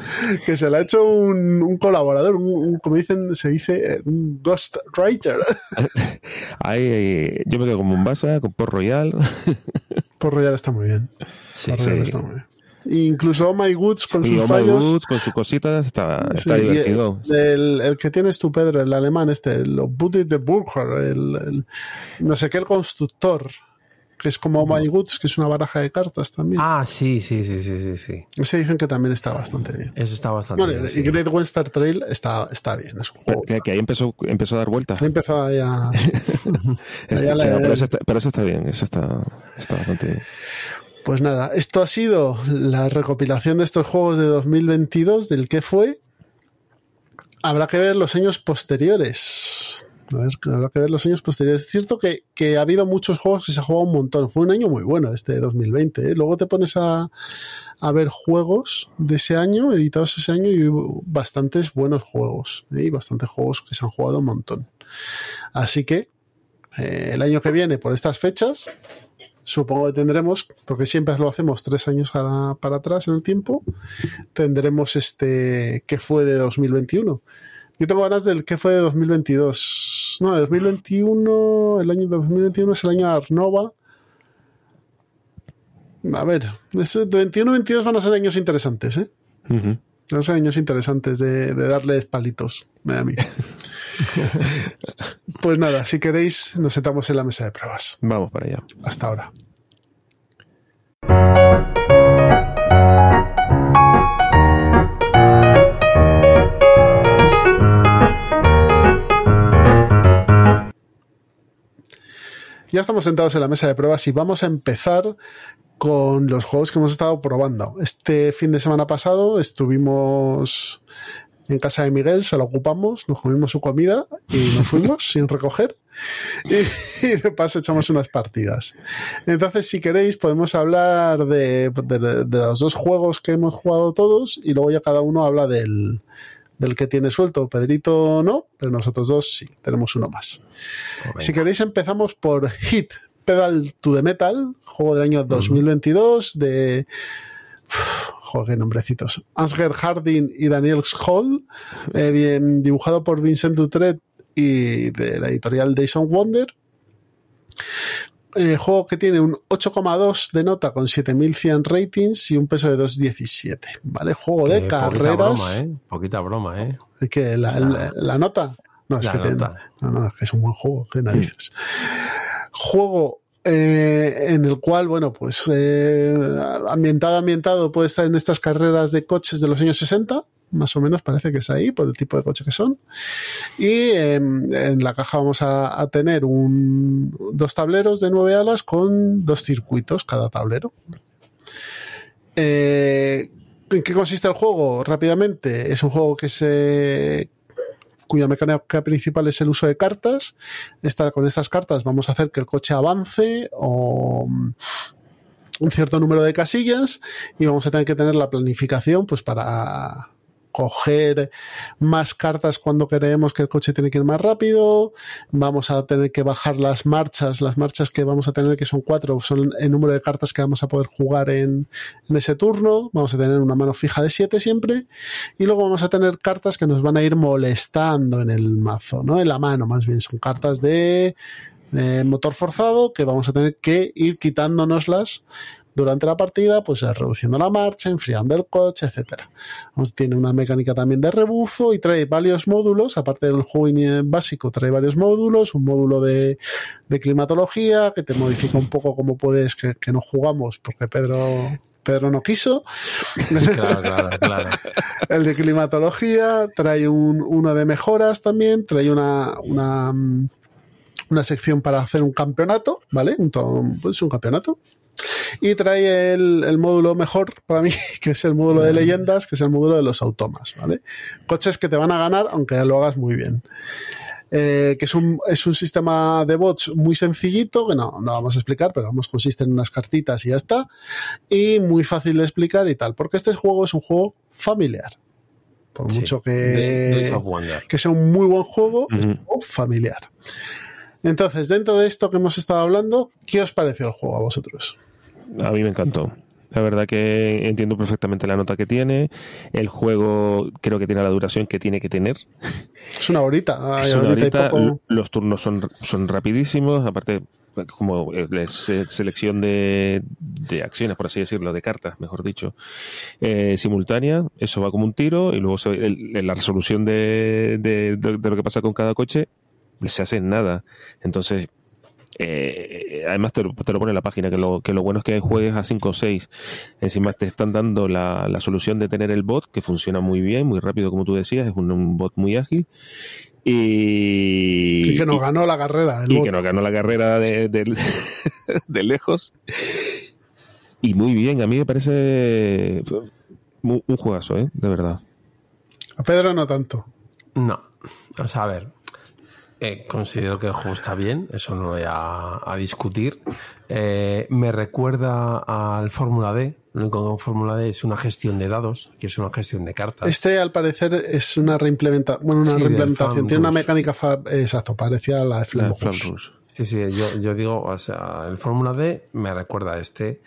que se ha hecho un, colaborador, un, como dicen, se dice, un ghost writer. [laughs] yo me quedo con Mombasa, con Port Royal. [laughs] Port Royal está muy bien. Sí, sí. Está muy bien. Incluso Oh My Goods con sus fallos. My Goods, con sus cositas, está, está divertido. El, el, que tienes tú, Pedro, el alemán este, el Buddy de Burger, el, el, no sé qué, el constructor que es como My Goods, que es una baraja de cartas también. Ah, sí, sí, sí, sí, sí. sí. Ese dicen que también está bastante bien. Eso está bastante bien. Y Great Western Trail está, está bien. Es un juego que, ahí empezó, empezó a dar vueltas. Ahí empezó a... [laughs] este, pero, eso está, pero, eso está, bien, eso está, está bastante bien. Pues nada, esto ha sido la recopilación de estos juegos de 2022, del que fue. Habrá que ver los años posteriores. A ver, habrá que ver los años posteriores. Es cierto que, ha habido muchos juegos que se ha jugado un montón. Fue un año muy bueno este 2020. ¿eh? Luego te pones a, ver juegos de ese año, editados ese año, y hubo bastantes buenos juegos. ¿eh? Y bastantes juegos que se han jugado un montón. Así que eh, el año que viene, por estas fechas, supongo que tendremos, porque siempre lo hacemos tres años para atrás en el tiempo, tendremos este que fue de 2021. Yo tengo ganas del que fue de 2022. No, de 2021, el año 2021 es el año de Arnova. A ver, de 21 22 van a ser años interesantes, ¿eh? Van a ser años interesantes de, de darles palitos a mí. [laughs] pues nada, si queréis, nos sentamos en la mesa de pruebas. Vamos para allá. Hasta ahora. Ya estamos sentados en la mesa de pruebas y vamos a empezar con los juegos que hemos estado probando. Este fin de semana pasado estuvimos en casa de Miguel, se lo ocupamos, nos comimos su comida y nos fuimos sin recoger. Y, [laughs] de paso echamos unas partidas. Entonces, si queréis, podemos hablar de, los dos juegos que hemos jugado todos y luego ya cada uno habla del, del que tiene suelto. Pedrito no, pero nosotros dos sí, tenemos uno más. Oh, si queréis empezamos por Hit, Pedal to the Metal, juego del año 2022 de... Joder, nombrecitos. Ansgar Harding y Daniel Scholl, eh, dibujado por Vincent Dutret y de la editorial Days on Wonder. Eh, juego que tiene un 8,2 de nota con 7100 ratings y un peso de 2,17. ¿Vale? Juego de carreras. Broma, ¿eh? Poquita broma, ¿eh? Es que la, nota. No, es que no, no, es que es un buen juego, de narices. Juego eh, en el cual, bueno, pues eh, ambientado, ambientado, puede estar en estas carreras de coches de los años 60, más o menos parece que es ahí por el tipo de coche que son. Y em, en la caja vamos a, tener un, dos tableros de nueve alas con dos circuitos cada tablero. Eh, ¿En qué consiste el juego? Rápidamente, es un juego que se cuya mecánica principal es el uso de cartas. con estas cartas vamos a hacer que el coche avance o un cierto número de casillas y vamos a tener que tener la planificación pues para coger más cartas cuando creemos que el coche tiene que ir más rápido, vamos a tener que bajar las marchas, las marchas que vamos a tener que son cuatro, son el número de cartas que vamos a poder jugar en, ese turno, vamos a tener una mano fija de siete siempre, y luego vamos a tener cartas que nos van a ir molestando en el mazo, ¿no? En la mano más bien, son cartas de motor forzado que vamos a tener que ir quitándonoslas durante la partida, pues eh, reduciendo la marcha, enfriando el coche, etcétera. Vamos, Tiene una mecánica también de rebufo y trae varios módulos, aparte del juego básico, trae varios módulos, un módulo de, de climatología que te modifica un poco cómo puedes, que, que no jugamos, porque Pedro, Pedro no quiso. Claro, claro, claro. [laughs] El de climatología, trae un, uno de mejoras también, trae una, una, mm, una sección para hacer un campeonato, ¿vale? Un, pues un campeonato. Y trae el, el módulo mejor para mí, [laughs] que es el módulo de leyendas, que es el módulo de los automas, ¿vale? Coches que te van a ganar, aunque lo hagas muy bien. Eh, que es un, es un sistema de bots muy sencillito, que no, no vamos a explicar, pero vamos, consiste en unas cartitas y ya está. Y muy fácil de explicar y tal, porque este juego es un juego familiar. Por Sí. mucho que, De- sea un muy buen juego, es un juego familiar. Entonces, dentro de esto que hemos estado hablando, ¿qué os pareció el juego a vosotros? A mí me encantó. La verdad que entiendo perfectamente la nota que tiene. El juego creo que tiene la duración que tiene que tener. Es una horita, Es una poco. los turnos son, son rapidísimos, aparte como eh, se- selección de, de acciones, por así decirlo, de cartas, mejor dicho, eh, simultánea, eso va como un tiro y luego se- el- el- la resolución de, de- de- de lo que pasa con cada coche se hace en nada. Entonces, eh, además te, lo- te lo pone en la página, que lo, que lo bueno es que juegues a 5 o 6. Encima te están dando la, la solución de tener el bot, que funciona muy bien, muy rápido, como tú decías, es un, un bot muy ágil. Y, Y que nos y- ganó la carrera. el y bot. que nos ganó la carrera de, de- [laughs] de lejos. Y muy bien, a mí me parece un, un juegazo, ¿eh? de verdad. A Pedro no tanto. No. O sea, a ver. Eh, considero que el juego está bien, eso no lo voy a, a discutir. Eh, me recuerda al Fórmula D. Lo único que Fórmula D es una gestión de dados, que es una gestión de cartas. Este, al parecer, es una reimplementación. Bueno, una Sí, reimplementación. Tiene una mecánica, exacto, parecía a la de Flam. Sí, sí, yo, yo digo, o sea, el Fórmula D me recuerda a este,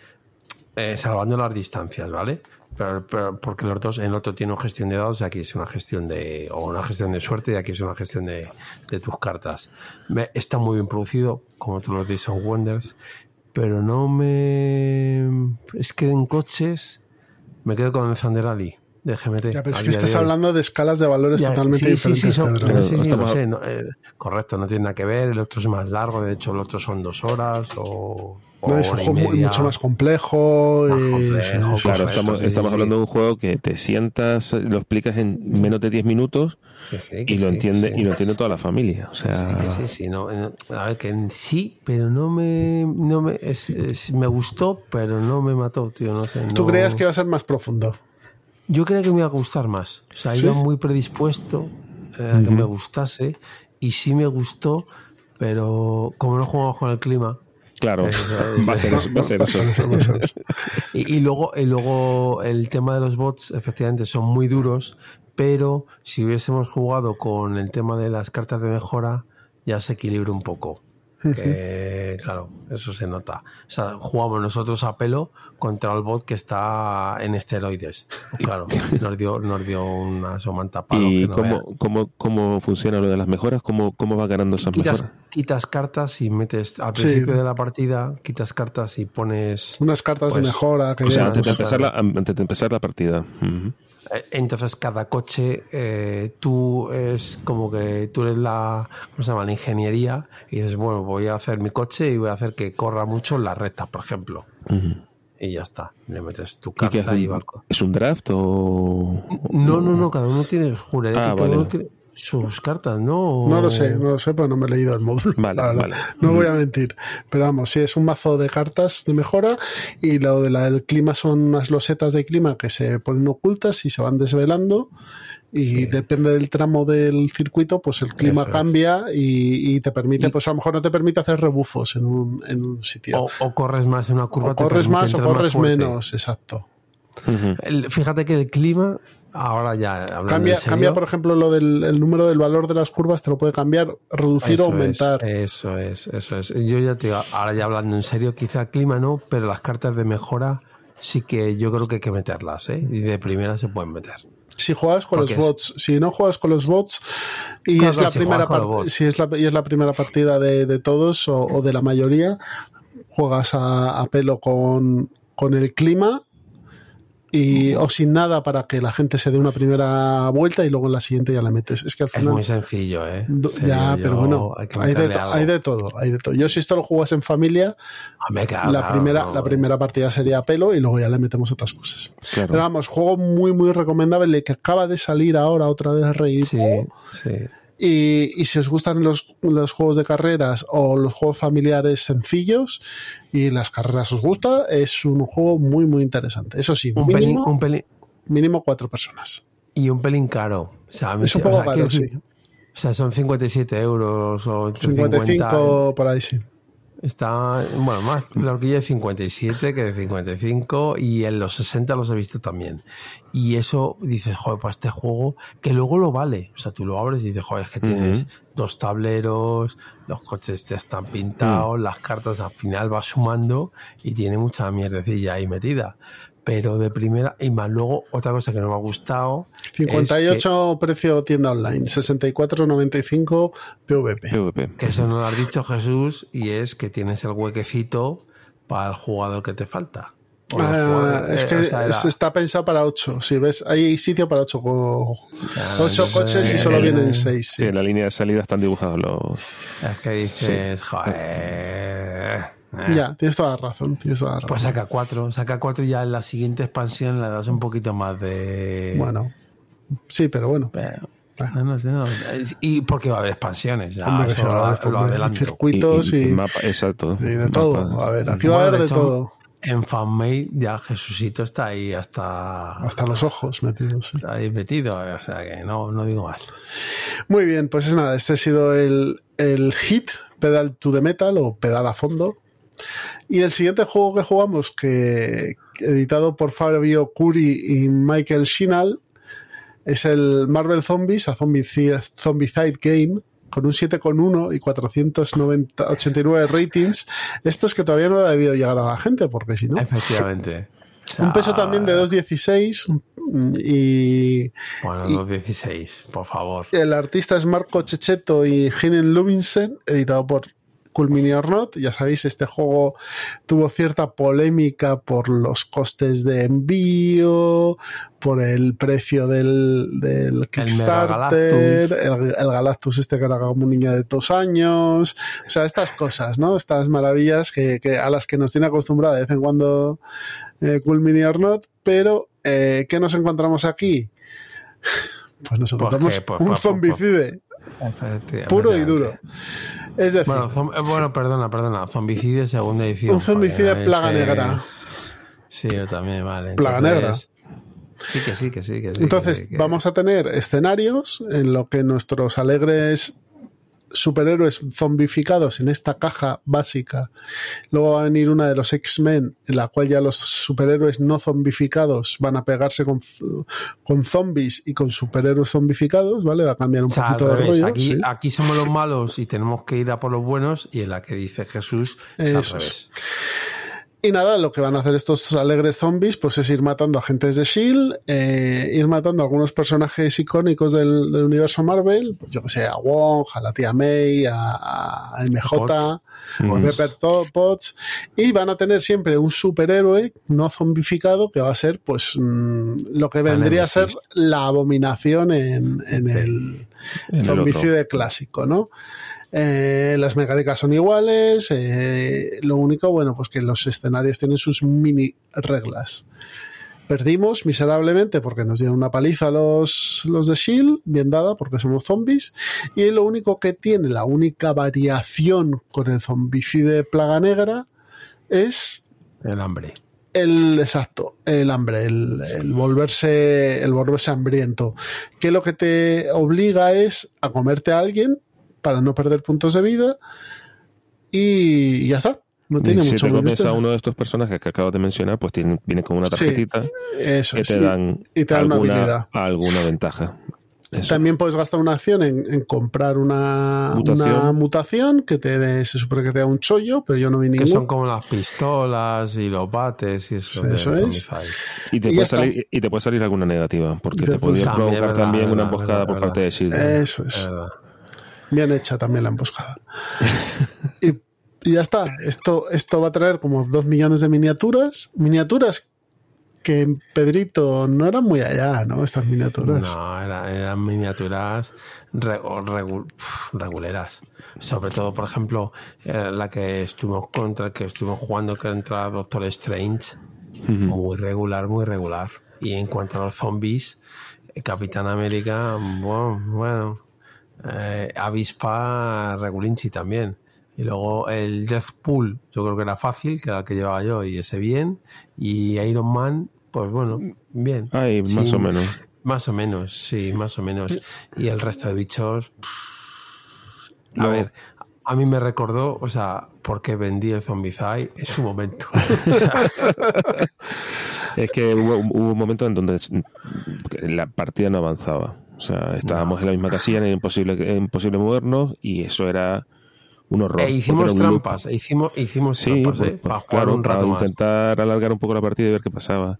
eh, salvando las distancias, ¿vale? Pero, pero porque los dos, en el otro tiene una gestión de dados y aquí es una gestión de, o una gestión de suerte y aquí es una gestión de, de tus cartas. Me- está muy bien producido, como todos los Days of Wonders, pero no me... Es que en coches me quedo con el Thunder Alley de GMT. Ya, pero es que estás hablando de escalas de valores Ya, totalmente sí, diferentes. Sí, sí, Pedro. sí, sí, lo Estamos- sé, no, eh, correcto, no tiene nada que ver. El otro es más largo, de hecho, el otro son dos horas o. No, es un juego media. mucho más complejo. Más y- complejo. Claro, estamos, sí, estamos sí. hablando de un juego que te sientas, lo explicas en menos de 10 minutos Sí, sí, que y lo sí, entiende sí. y lo entiende toda la familia. O sea, Sí, que sí, sí, no, eh, a ver, que en sí, pero no me. No me, es- es- me gustó, pero no me mató, tío. No sé. ¿Tú creías que iba a ser más profundo? Yo creía que me iba a gustar más. O sea, ¿Sí? iba muy predispuesto eh, a que me gustase. Y sí me gustó, pero como no jugamos con el clima. Claro, [laughs] va a ser eso. Va a ser eso. Y, y luego, y luego el tema de los bots, efectivamente, son muy duros, pero si hubiésemos jugado con el tema de las cartas de mejora, ya se equilibra un poco. Que, claro, eso se nota. O sea, jugamos nosotros a pelo contra el bot que está en esteroides. Claro, [laughs] nos dio, nos dio una somanta palo. ¿Y que no cómo, cómo, cómo funciona lo de las mejoras? ¿Cómo, cómo va ganando esas quitas, mejoras? quitas cartas y metes al Sí. principio de la partida, quitas cartas y pones Unas cartas de Pues, mejora que O sea, ya- antes de empezar la, antes de empezar la partida. Ujú. Eh, Entonces cada coche, eh, tú es como que tú eres la, ¿cómo se llama? La ingeniería y dices, bueno, voy a hacer mi coche y voy a hacer que corra mucho en la recta, por ejemplo. Y ya está. Le metes tu ¿Y carta y un, va. ¿Es un draft o...? No, no, no, cada uno tiene, juré Ah, que cada vale. uno tiene sus cartas, ¿no? No lo sé, no lo sé, pero no me he leído el módulo. Vale, vale. No voy a mentir. Pero vamos, sí, es un mazo de cartas de mejora y lo de la del clima son unas losetas de clima que se ponen ocultas y se van desvelando. Y depende del tramo del circuito, pues el clima Eso cambia y, y te permite, Y- pues a lo mejor no te permite hacer rebufos en un, en un sitio. O, o corres más en una curva. o corres más o corres menos, exacto. El- fíjate que el clima ahora ya Cambia, cambia, por ejemplo, lo del el número del valor de las curvas, te lo puede cambiar, reducir o aumentar. Es, eso es, eso es. Yo ya te digo, ahora ya hablando en serio, quizá el clima no, pero las cartas de mejora sí que yo creo que hay que meterlas, ¿eh? Y de primera se pueden meter. Si juegas con Porque los es- bots, si no juegas con los bots y Claro, es la si primera si es la, y es la primera partida de, de todos o, o de la mayoría, juegas a, a pelo con, con el clima y o sin nada para que la gente se dé una primera vuelta y luego en la siguiente ya la metes. Es que al Es final muy sencillo, ¿eh? Do- ya, yo- pero bueno, hay de, hay de todo, hay de todo. Yo si esto lo jugas en familia, Hombre, claro, la primera, la primera partida sería a pelo y luego ya le metemos otras cosas. Claro. Pero vamos, juego muy, muy recomendable que acaba de salir ahora otra vez Rey. Sí, sí. Y, y si os gustan los, los juegos de carreras o los juegos familiares sencillos y las carreras os gusta, es un juego muy, muy interesante. Eso sí, Un pelín, mínimo, un pelín, mínimo cuatro personas. y un pelín caro. O sea, Es un o poco sea, caro, sí. O sea, son 57 euros o entre 50. 55 por ahí, sí. Está, bueno, más la horquilla de 57 que de 55 y en los 60 los he visto también. Y eso dices, joder, para este juego, que luego lo vale. O sea, tú lo abres y dices, joder, es que tienes dos tableros, los coches ya están pintados, las cartas al final va sumando y tiene mucha mierdecilla ahí metida. Pero de primera, y más luego, otra cosa que no me ha gustado. es que- 58 precio tienda online, 64,95 PVP. PvP. que eso no lo has dicho Jesús y es que tienes el huequecito para el jugador que te falta. Ah, jugadores, es que eh, o sea, era- es- está pensado para 8. Si ves, hay sitio para 8, ocho coches y solo eh, vienen 6. Sí, en la línea de salida están dibujados los. es que dices, joder. Eh, Ya, tienes toda la razón. Tienes toda la razón. Pues saca cuatro, saca cuatro y ya en la siguiente expansión le das un poquito más de. bueno, sí, pero bueno. Pero- no, no no. Y porque va a haber expansiones, ya, Hombre, eso va lo, lo adelanto. circuitos y, mapa, exacto. y de todo. A ver, aquí va a haber de hecho, todo. En fanmade ya Jesucito está ahí hasta. Hasta los ojos metidos. sí. Está ahí metido, o sea que no, no digo más. Muy bien, pues es nada, este ha sido el, el hit, Pedal to the Metal o Pedal a fondo. Y el siguiente juego que jugamos, que editado por Fabio Curi y Michael Shinal, es el Marvel Zombies, a Zombicide, Zombicide Game, con un 7,1 y 489 ratings. Esto es que todavía no ha debido llegar a la gente, porque si no. Efectivamente. [laughs] Un peso también de 2,16 y Bueno, y- los 16, por favor. el artista es Marco Checheto y Hinen Lubinsen, editado por Cool Mini or Not. Ya sabéis, este juego tuvo cierta polémica por los costes de envío, por el precio del, del Kickstarter, el, el Galactus este que era como un niño de dos años. O sea, estas cosas, ¿no? Estas maravillas que, que a las que nos tiene acostumbrada de vez en cuando eh, Cool Mini or Not. Pero, eh, ¿qué nos encontramos aquí? [laughs] Pues nos Pues encontramos que, pues, un pues, zombicide puro y duro. Es decir, Bueno, zom- eh, bueno, perdona, perdona. Zombicide, segunda edición. un zombicide Joder, plaga negra. Sí, yo también, vale. Plaga Entonces- Sí, que sí, que sí. Que sí Entonces, que sí, que- vamos a tener escenarios en lo que nuestros alegres superhéroes zombificados en esta caja básica. Luego va a venir una de los X-Men, en la cual ya los superhéroes no zombificados van a pegarse con, con zombies y con superhéroes zombificados, ¿vale? Va a cambiar un O sea, al poquito de rollo. aquí, sí. aquí somos los malos y tenemos que ir a por los buenos y en la que dice Jesús es al revés. Y nada, lo que van a hacer estos alegres zombies, pues es ir matando agentes de Shield, eh, ir matando a algunos personajes icónicos del, del universo Marvel, pues yo que sé, a Wong, a la tía May, a, a MJ, Mm. Pepper Potts, y van a tener siempre un superhéroe no zombificado que va a ser, pues, mm, lo que vendría a ser la abominación en, en el En el zombicide clásico, ¿no? Eh, las mecánicas son iguales, eh, lo único, bueno, pues que los escenarios tienen sus mini reglas. Perdimos miserablemente porque nos dieron una paliza los, los de Shield, bien dada porque somos zombies, y lo único que tiene, la única variación con el zombicide plaga negra es El hambre. el exacto, el hambre, el, el volverse, el volverse hambriento, que lo que te obliga es a comerte a alguien para no perder puntos de vida y ya está. No tiene si mucho te comes a uno de estos personajes que acabas de mencionar, pues tiene, viene con una Sí, tarjetita eso que te y- dan, y te dan una alguna, habilidad. alguna ventaja. Eso. También puedes gastar una acción en, en comprar una Mutación. una mutación que te dé, se supone que te da un chollo, pero yo no vi Que ninguno. son como las pistolas y los bates y eso. Sí, de eso es. Y te, Y puede salir, y te puede salir alguna negativa, porque Y te, te podría También, provocar verdad, también una emboscada verdad, por parte de Shield. Eso es. Es verdad. Bien hecha también la emboscada. y, y ya está. Esto, esto va a traer como dos millones de miniaturas. Miniaturas que en Pedrito no eran muy allá, ¿no? Estas miniaturas. No, era- eran miniaturas regu- reguleras. Sobre todo, por ejemplo, eh, la que estuvimos contra, que estuvimos jugando que entra Doctor Strange. Muy regular, muy regular. Y en cuanto a los zombies, eh, Capitán América, bueno, bueno eh, Avispa Regulinchi también. Y luego el Deathpool, yo creo que era fácil, que era el que llevaba yo, y ese bien. Y Iron Man, pues bueno, bien. Ay, más Sí, o menos. Más o menos, sí, más o menos. Y el resto de bichos. A No. ver, a mí me recordó, o sea, porque vendí el Zombicide en su momento. [laughs] O sea, Es que hubo, hubo un momento en donde la partida no avanzaba. O sea, estábamos en la misma casilla, era imposible, era imposible movernos y eso era un horror. e hicimos trampas, e hicimos, hicimos Sí, trampas, ¿eh? pues, para jugar claro, un rato para más. intentar alargar un poco la partida y ver qué pasaba.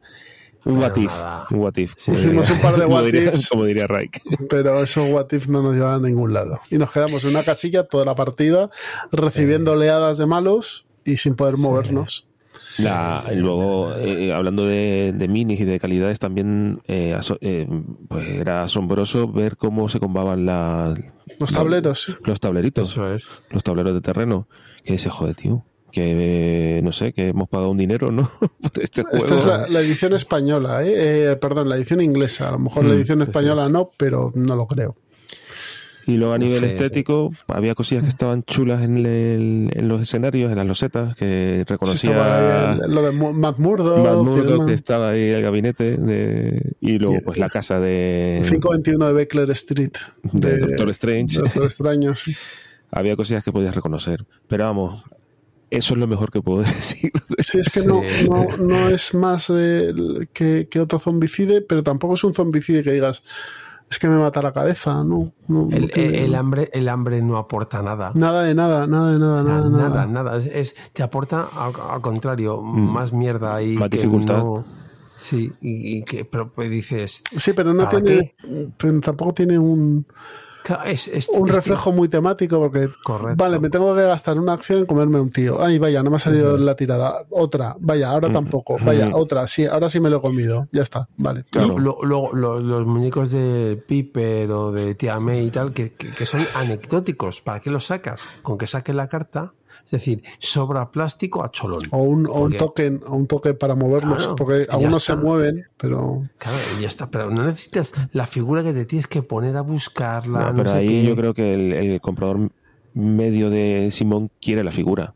Un Pero what if, un what if. Sí, Hicimos un par de [laughs] what diría- ifs. Como diría Raik. [laughs] Pero esos what if no nos llevan a ningún lado. Y nos quedamos en una casilla toda la partida recibiendo oleadas de malos y sin poder movernos. La- luego, eh, hablando de, de minis y de calidades, también eh, aso- eh, pues era asombroso ver cómo se combaban la- Los tableros, los tableritos, Eso es. los tableros de terreno. Que dice, joder, tío, que eh, no sé, que hemos pagado un dinero, ¿no? [laughs] Por este juego. Esta es la, la edición española, ¿eh? Eh, perdón, la edición inglesa. A lo mejor la Mm, edición sí. española no, pero no lo creo. Y luego a nivel Sí, estético, había cosillas que estaban chulas en, el- en los escenarios, en las losetas, que reconocía el- lo de Murdock, demás. que estaba ahí el gabinete, de, y luego pues la casa de, 521 de Beckler Street. de Doctor Strange. Doctor Extraño, sí. [laughs] Había cosillas que podías reconocer. Pero vamos, eso es lo mejor que puedo [laughs] decir. Sí, es que no, no es más eh, que, que otro zombicide, pero tampoco es un zombicide que digas, es que me mata la cabeza, no. no, no El, el hambre, el hambre no aporta nada. Nada de nada, nada de nada, O sea, nada, nada, nada. nada. Es, es- te aporta al, al contrario, más mierda y Mm. Más que dificultad. no- sí, y, y que pero pues dices, Sí, pero no ¿Para tiene, tampoco tiene un, claro, es, es- un es- reflejo muy temático porque, Correcto. vale, me tengo que gastar una acción en comerme un tío. Ay, vaya, no me ha salido la tirada. Otra, vaya, ahora tampoco. Vaya, otra, sí, ahora sí me lo he comido. Ya está, vale. Claro. Lo- lo- lo- los muñecos de Piper o de Tia May y tal, que, que- que son anecdóticos. ¿Para qué los sacas? Con que saques la carta, es decir, sobra plástico a cholón. O un, o un token, o un toque para movernos, Claro, porque algunos se mueven, pero Claro, y ya está. Pero no necesitas la figura que te tienes que poner a buscarla. No, no pero sé ahí qué. yo creo que el, el comprador medio de Simón quiere la figura.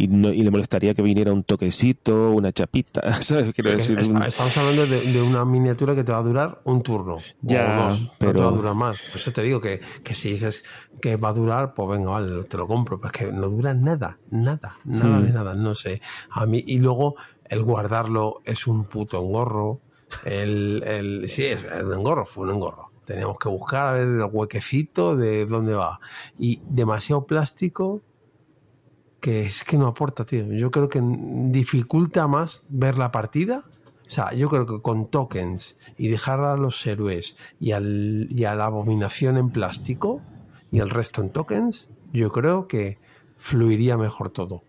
Y, no, y le molestaría que viniera un toquecito, una chapita, [laughs] ¿sabes? Quiero decir, está- un- estamos hablando de, de una miniatura que te va a durar un turno. Ya, o dos. No pero- te va a durar más. Por eso te digo que, que si dices que va a durar, pues venga, vale, te lo compro. Pero es que no dura nada, nada, nada Hmm. de nada. No sé. A mí, y luego el guardarlo es un puto engorro. El, el, sí, es un engorro, fue un engorro. Teníamos que buscar a ver el huequecito de dónde va. Y demasiado plástico que es que no aporta, tío. Yo creo que dificulta más ver la partida. O sea, yo creo que con tokens y dejar a los héroes y, al, y a la abominación en plástico y el resto en tokens, yo creo que fluiría mejor todo.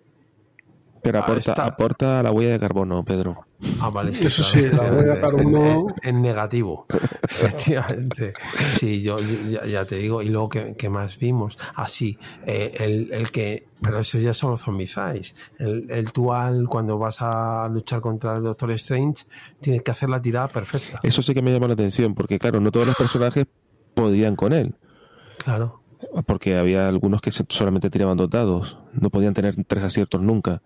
Pero Ah, aporta, aporta la huella de carbono, Pedro. Ah, vale. Eso sí, la huella de carbono- En, negativo, [laughs] efectivamente. Sí, yo, yo ya, ya te digo. Y luego, ¿qué, qué más vimos? Así, el, el que. Pero eso ya son los zombies. El, el tú al, cuando vas a luchar contra el Doctor Strange, tienes que hacer la tirada perfecta. Eso sí que me llama la atención, porque claro, no todos los personajes podían con él. Claro. Porque había algunos que solamente tiraban dos dados, no podían tener tres aciertos nunca.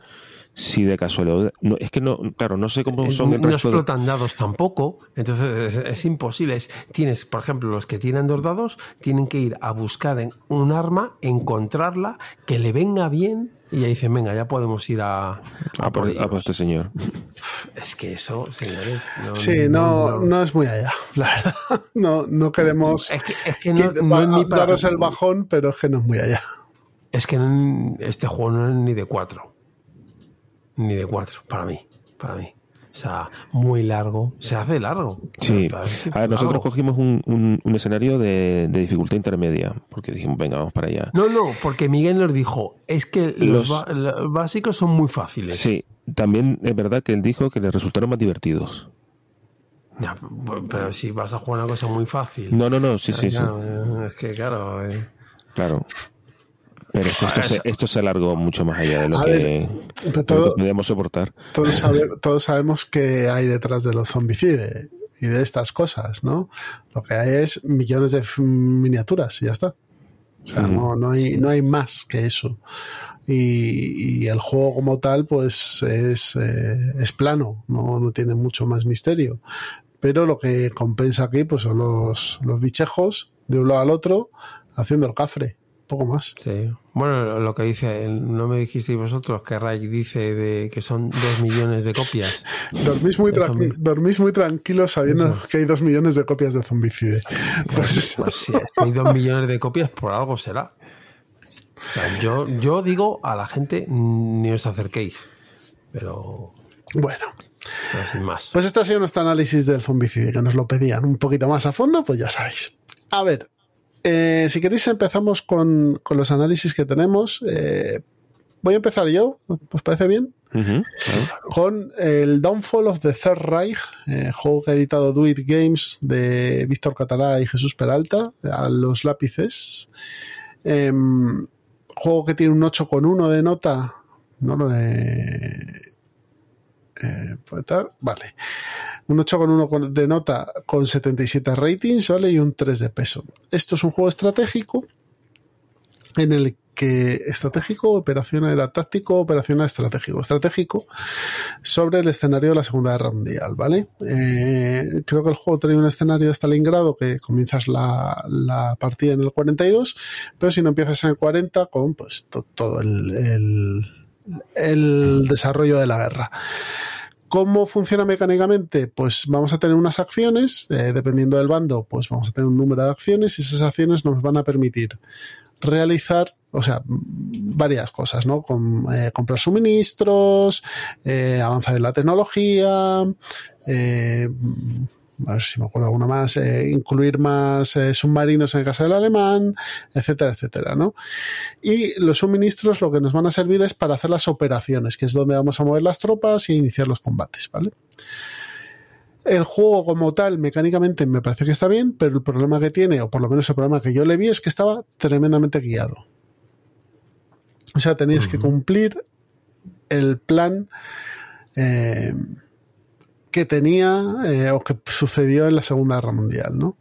Si de casualidad. No, es que no, claro, no sé cómo son el No explotan dados tampoco, entonces es, imposible. tienes, por ejemplo, los que tienen dos dados tienen que ir a buscar en un arma, encontrarla, que le venga bien y ya dicen, venga, ya podemos ir a, a, por, este señor. [laughs] Es que eso, señores. No, sí, no, no, es muy allá, [laughs] la verdad. No, no queremos es que, es que no, no es daros el bajón, pero es que no es muy allá. Es que este juego no es ni de cuatro ni de cuatro, para mí, para mí. O sea, muy largo. Se hace largo. Sí. A ver, nosotros cogimos un, un, escenario de, dificultad intermedia, porque dijimos, venga, vamos para allá. No, no, porque Miguel nos dijo, es que los, básicos son muy fáciles. Sí, también es verdad que él dijo que le resultaron más divertidos. pero si vas a jugar una cosa muy fácil. No, no, no, sí, sí, sí. Es que claro. Eh. Claro. Pero esto, se, alargó mucho más allá de lo, que, podíamos soportar. Todos, [laughs] sabemos que hay detrás de los zombicides y de estas cosas, ¿no? Lo que hay es millones de miniaturas y ya está. O sea, no, no, hay, no hay más que eso. Y, el juego como tal, pues es, eh, es plano, no, no tiene mucho más misterio. Pero lo que compensa aquí, pues son los, los bichejos de un lado al otro haciendo el cafre poco más. Sí. Bueno, lo que dice, no me dijisteis vosotros que Ray dice de que son dos millones de copias. [laughs] dormís, muy dormís muy tranquilos sabiendo que hay dos millones de copias de Zombicide. Pues, pues sí, hay dos millones de copias, por algo será. yo, yo digo a la gente, ni os acerquéis. Pero. Bueno. sin más. Pues este ha sido nuestro análisis del zombicide, que nos lo pedían un poquito más a fondo, pues ya sabéis. A ver, eh, si queréis empezamos con, los análisis que tenemos. Eh, voy a empezar yo, ¿os parece bien? Con el Downfall of the Third Reich, eh, juego que ha editado Do It Games de Víctor Catalá y Jesús Peralta, a los lápices. Em, juego que tiene un 8,1 de nota, no lo de eh, pues vale. Un 8,1 de nota con 77 ratings, ¿vale? Y un 3 de peso. Esto es un juego estratégico en el que estratégico, operación era táctico, operación estratégico. Estratégico sobre el escenario de la Segunda Guerra Mundial, ¿vale? Eh, creo que el juego tiene un escenario de Stalingrado que comienzas la, partida en el 42, pero si no empiezas en el 40 con pues todo el desarrollo de la guerra. ¿Cómo funciona mecánicamente? Pues vamos a tener unas acciones, eh, dependiendo del bando, pues vamos a tener un número de acciones y esas acciones nos van a permitir realizar, o sea, varias cosas, ¿no? Eh, comprar suministros, eh, avanzar en la tecnología, a ver si me acuerdo alguna más, eh, incluir más eh, submarinos en el caso del alemán, etcétera, etcétera, ¿no? Y los suministros lo que nos van a servir es para hacer las operaciones, que es donde vamos a mover las tropas y iniciar los combates, ¿vale? El juego como tal, mecánicamente, me parece que está bien, pero el problema que tiene, o por lo menos el problema que yo le vi, es que estaba tremendamente guiado. O sea, tenías que cumplir el plan eh, que tenía eh, o que sucedió en la Segunda Guerra Mundial, ¿no?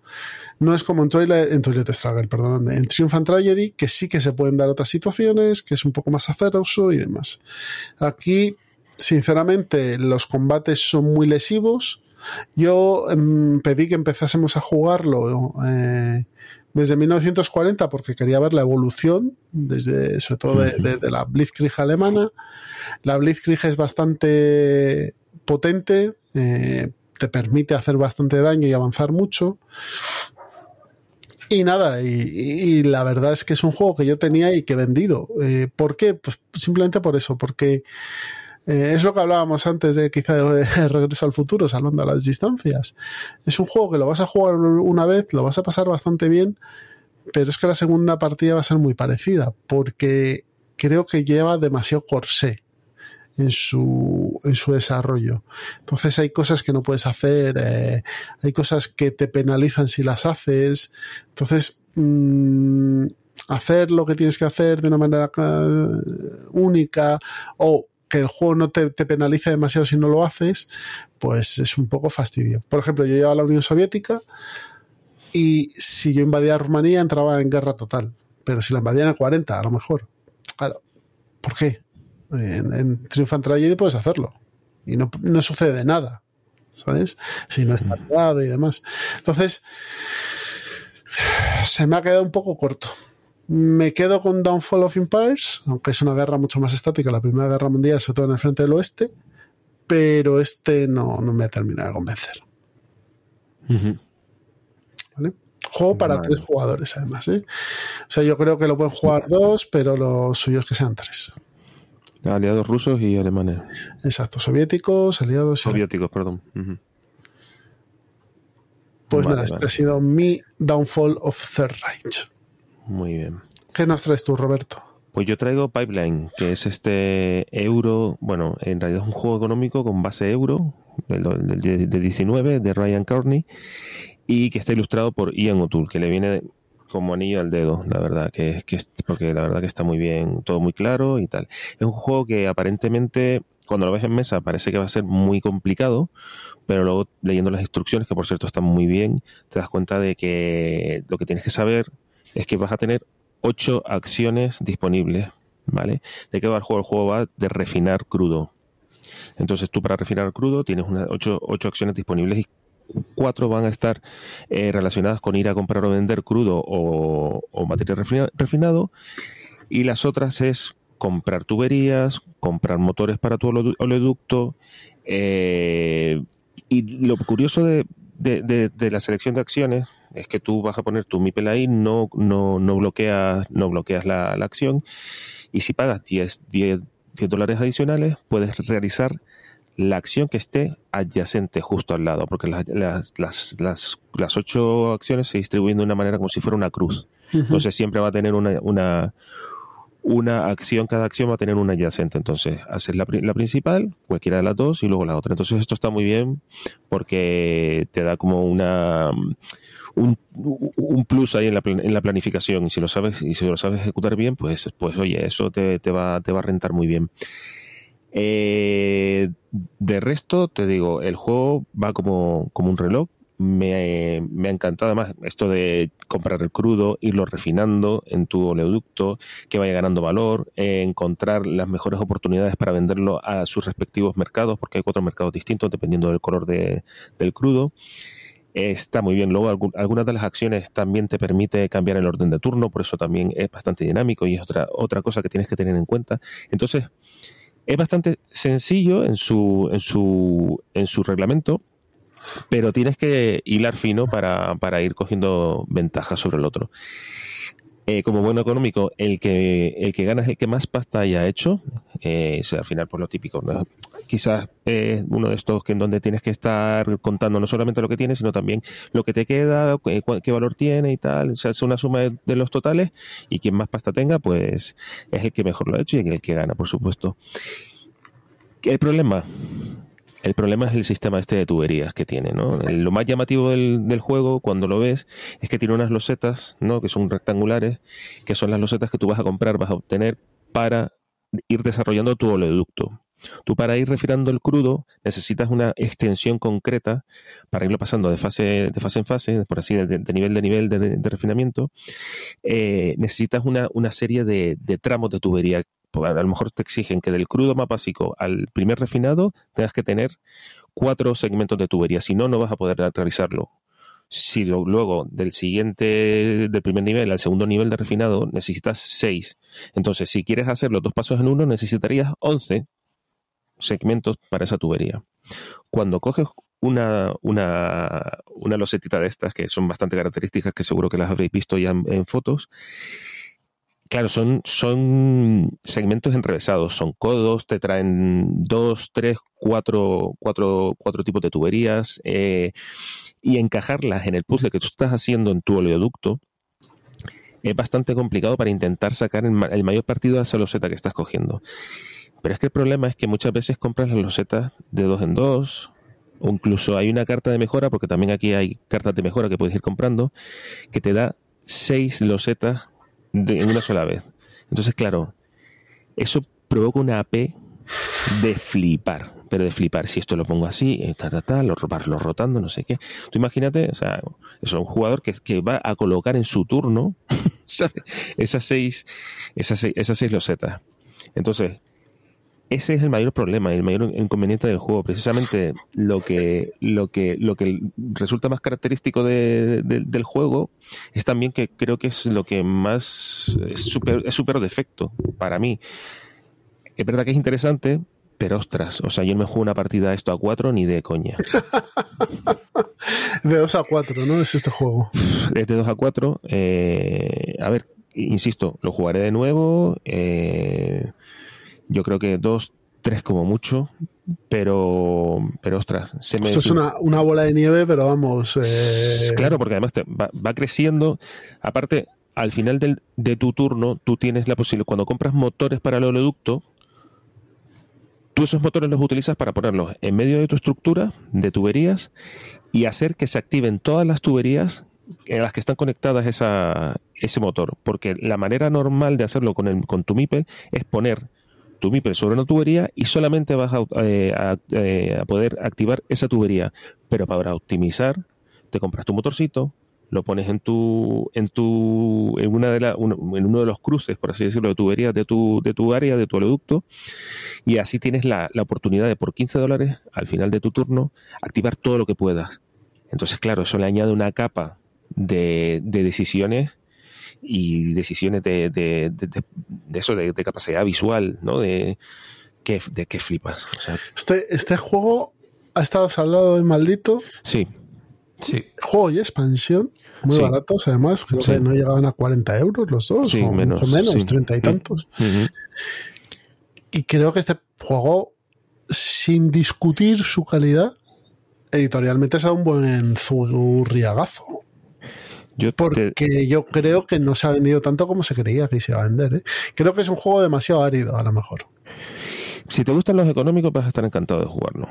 No es como en Twilight, en Twilight Struggle, perdón, en Triumph and Tragedy, que sí que se pueden dar otras situaciones, que es un poco más aceroso y demás. Aquí, sinceramente, los combates son muy lesivos. Yo em, pedí que empezásemos a jugarlo eh, desde 1940 porque quería ver la evolución, desde, sobre todo de, de la Blitzkrieg alemana. La Blitzkrieg es bastante potente, eh, te permite hacer bastante daño y avanzar mucho. Y nada, y, la verdad es que es un juego que yo tenía y que he vendido. Eh, ¿Por qué? Pues simplemente por eso, porque eh, es lo que hablábamos antes de quizá de [laughs] regreso al futuro, salvando a las distancias. Es un juego que lo vas a jugar una vez, lo vas a pasar bastante bien, pero es que la segunda partida va a ser muy parecida, porque creo que lleva demasiado corsé en su, en su desarrollo. Entonces hay cosas que no puedes hacer, eh, hay cosas que te penalizan si las haces. Entonces, mm, hacer lo que tienes que hacer de una manera eh, única o que el juego no te, penalice demasiado si no lo haces, pues es un poco fastidio. Por ejemplo, yo llevaba a la Unión Soviética y si yo invadía Rumanía entraba en guerra total pero si la invadían a 40, a lo mejor. Claro, ¿por qué? En, en Triumphant Tragedy puedes hacerlo y no, no sucede nada, ¿sabes? Si no está armado y demás. Entonces, se me ha quedado un poco corto. Me quedo con Downfall of Empires, aunque es una guerra mucho más estática, la Primera Guerra Mundial, sobre todo en el frente del oeste, pero este no, no me ha terminado de convencer. ¿Vale? Juego para Vale. tres jugadores, además. ¿eh? O sea, yo creo que lo pueden jugar [laughs] dos, pero lo suyo es que sean tres. Aliados rusos y alemanes. Exacto, soviéticos, aliados y Soviéticos, perdón. Pues Vale, nada, este ha sido mi Downfall of Third Reich. Muy bien. ¿Qué nos traes tú, Roberto? Pues yo traigo Pipeline, que es este euro, bueno, en realidad es un juego económico con base euro, del, del, del 19, de Ryan Courtney, y que está ilustrado por Ian O'Toole, que le viene como anillo al dedo, la verdad, que, que es, porque la verdad que está muy bien, todo muy claro y tal. Es un juego que aparentemente, cuando lo ves en mesa, parece que va a ser muy complicado, pero luego leyendo las instrucciones, que por cierto están muy bien, te das cuenta de que lo que tienes que saber es que vas a tener ocho acciones disponibles, ¿vale? ¿De qué va el juego? El juego va de refinar crudo. Entonces tú para refinar crudo tienes unas ocho, ocho acciones disponibles y cuatro van a estar eh, relacionadas con ir a comprar o vender crudo o, material refina- refinado y las otras es comprar tuberías, comprar motores para tu ole- oleoducto eh, y lo curioso de- de la selección de acciones es que tú vas a poner tu MIPEL ahí, no, no, no bloqueas, no bloqueas la, la acción y si pagas 10, 10, 10 dólares adicionales puedes realizar la acción que esté adyacente justo al lado, porque las, las, las, las, las ocho acciones se distribuyen de una manera como si fuera una cruz. Entonces siempre va a tener una, una, una acción, cada acción va a tener una adyacente. Entonces haces la, la principal, cualquiera de las dos, y luego la otra. Entonces esto está muy bien porque te da como una un, un plus ahí en la, en la planificación. Y si lo sabes, y si lo sabes ejecutar bien, pues, pues oye, eso te, te va, te va a rentar muy bien. Eh, de resto, te digo, el juego va como, como un reloj. Me, me ha encantado además esto de comprar el crudo, irlo refinando en tu oleoducto, que vaya ganando valor, eh, encontrar las mejores oportunidades para venderlo a sus respectivos mercados, porque hay cuatro mercados distintos dependiendo del color de- del crudo. Eh, Está muy bien. Luego, algu- algunas de las acciones también te permite cambiar el orden de turno, por eso también es bastante dinámico y es otra, otra cosa que tienes que tener en cuenta. Entonces, es bastante sencillo en su, en su, en su reglamento, pero tienes que hilar fino para, para ir cogiendo ventajas sobre el otro. Eh, como bueno económico, el que, el que gana es el que más pasta haya hecho. Eh, sea, al final, por lo típico. ¿no? Quizás es uno de estos que en donde tienes que estar contando no solamente lo que tienes, sino también lo que te queda, qué, qué valor tiene y tal. Sea, es una suma de, de los totales y quien más pasta tenga, pues es el que mejor lo ha hecho y el que gana, por supuesto. El problema, el problema es el sistema este de tuberías que tiene, ¿no? Lo más llamativo del, juego, cuando lo ves, es que tiene unas losetas, ¿no? Que son rectangulares, que son las losetas que tú vas a comprar, vas a obtener para ir desarrollando tu oleoducto. Tú para ir refinando el crudo necesitas una extensión concreta para irlo pasando de fase, de fase en fase, por así, de, de nivel de nivel de, de refinamiento. Eh, necesitas una, una serie de, de tramos de tubería pues, a lo mejor te exigen que del crudo más básico al primer refinado tengas que tener cuatro segmentos de tubería, si no, no vas a poder realizarlo. Si luego del siguiente, del primer nivel al segundo nivel de refinado, necesitas seis. Entonces, si quieres hacer los dos pasos en uno, necesitarías 11 segmentos para esa tubería. Cuando coges una, una, una losetita de estas, que son bastante características, que seguro que las habréis visto ya en fotos, Claro, son, son segmentos enrevesados, son codos, te traen dos, tres, cuatro, cuatro, cuatro tipos de tuberías eh, y encajarlas en el puzzle que tú estás haciendo en tu oleoducto es bastante complicado para intentar sacar el, ma- el mayor partido de esa loseta que estás cogiendo. Pero es que el problema es que muchas veces compras las losetas de dos en dos, o incluso hay una carta de mejora, porque también aquí hay cartas de mejora que puedes ir comprando, que te da seis losetas en una sola vez. Entonces, claro, eso provoca una AP de flipar, pero de flipar. Si esto lo pongo así, eh, ta, ta, ta, lo, lo rotando, no sé qué. Tú imagínate, o sea, eso, un jugador que, que va a colocar en su turno [laughs] esas seis, esas seis, esas seis losetas. Entonces, ese es el mayor problema, el mayor inconveniente del juego. Precisamente lo que, lo que, lo que resulta más característico del juego es también que creo que es lo que más es súper es super defecto para mí. Es verdad que es interesante, pero ostras, o sea, yo no me juego una partida esto a cuatro ni de coña. [laughs] de dos a cuatro, ¿no? Es este juego. Es de dos a cuatro. Eh, a ver, insisto, lo jugaré de nuevo. Eh, yo creo que dos, tres como mucho, pero, pero ostras, se me... Esto es una, una, bola de nieve, pero vamos... Eh... Claro, porque además te va, va, creciendo. Aparte, al final del, de tu turno, tú tienes la posibilidad, cuando compras motores para el oleoducto, tú esos motores los utilizas para ponerlos en medio de tu estructura de tuberías y hacer que se activen todas las tuberías en las que están conectadas esa, ese motor. Porque la manera normal de hacerlo con, el, con tu MIPEL es poner tu MIPEL sobre una tubería y solamente vas eh, eh, a, poder activar esa tubería. Pero para optimizar, te compras tu motorcito, lo pones en tu en tu en una de la, en uno de los cruces por así decirlo de tuberías de tu de tu área de tu oleoducto y así tienes la, la oportunidad de por 15 dólares al final de tu turno activar todo lo que puedas entonces claro eso le añade una capa de, de decisiones y decisiones de, de, de, eso, de, capacidad visual, ¿no? De que, de que flipas. este, este juego ha estado saldado de maldito. Sí. Sí. Juego y expansión. Muy baratos, además. Creo que no llegaban a 40 euros los dos. Sí, o menos. Mucho menos, 30 y tantos. Y creo que este juego, sin discutir su calidad, editorialmente es un buen zurriagazo. Porque yo creo que no se ha vendido tanto como se creía que se iba a vender. ¿eh? Creo que es un juego demasiado árido, a lo mejor. Si te gustan los económicos, vas a estar encantado de jugarlo.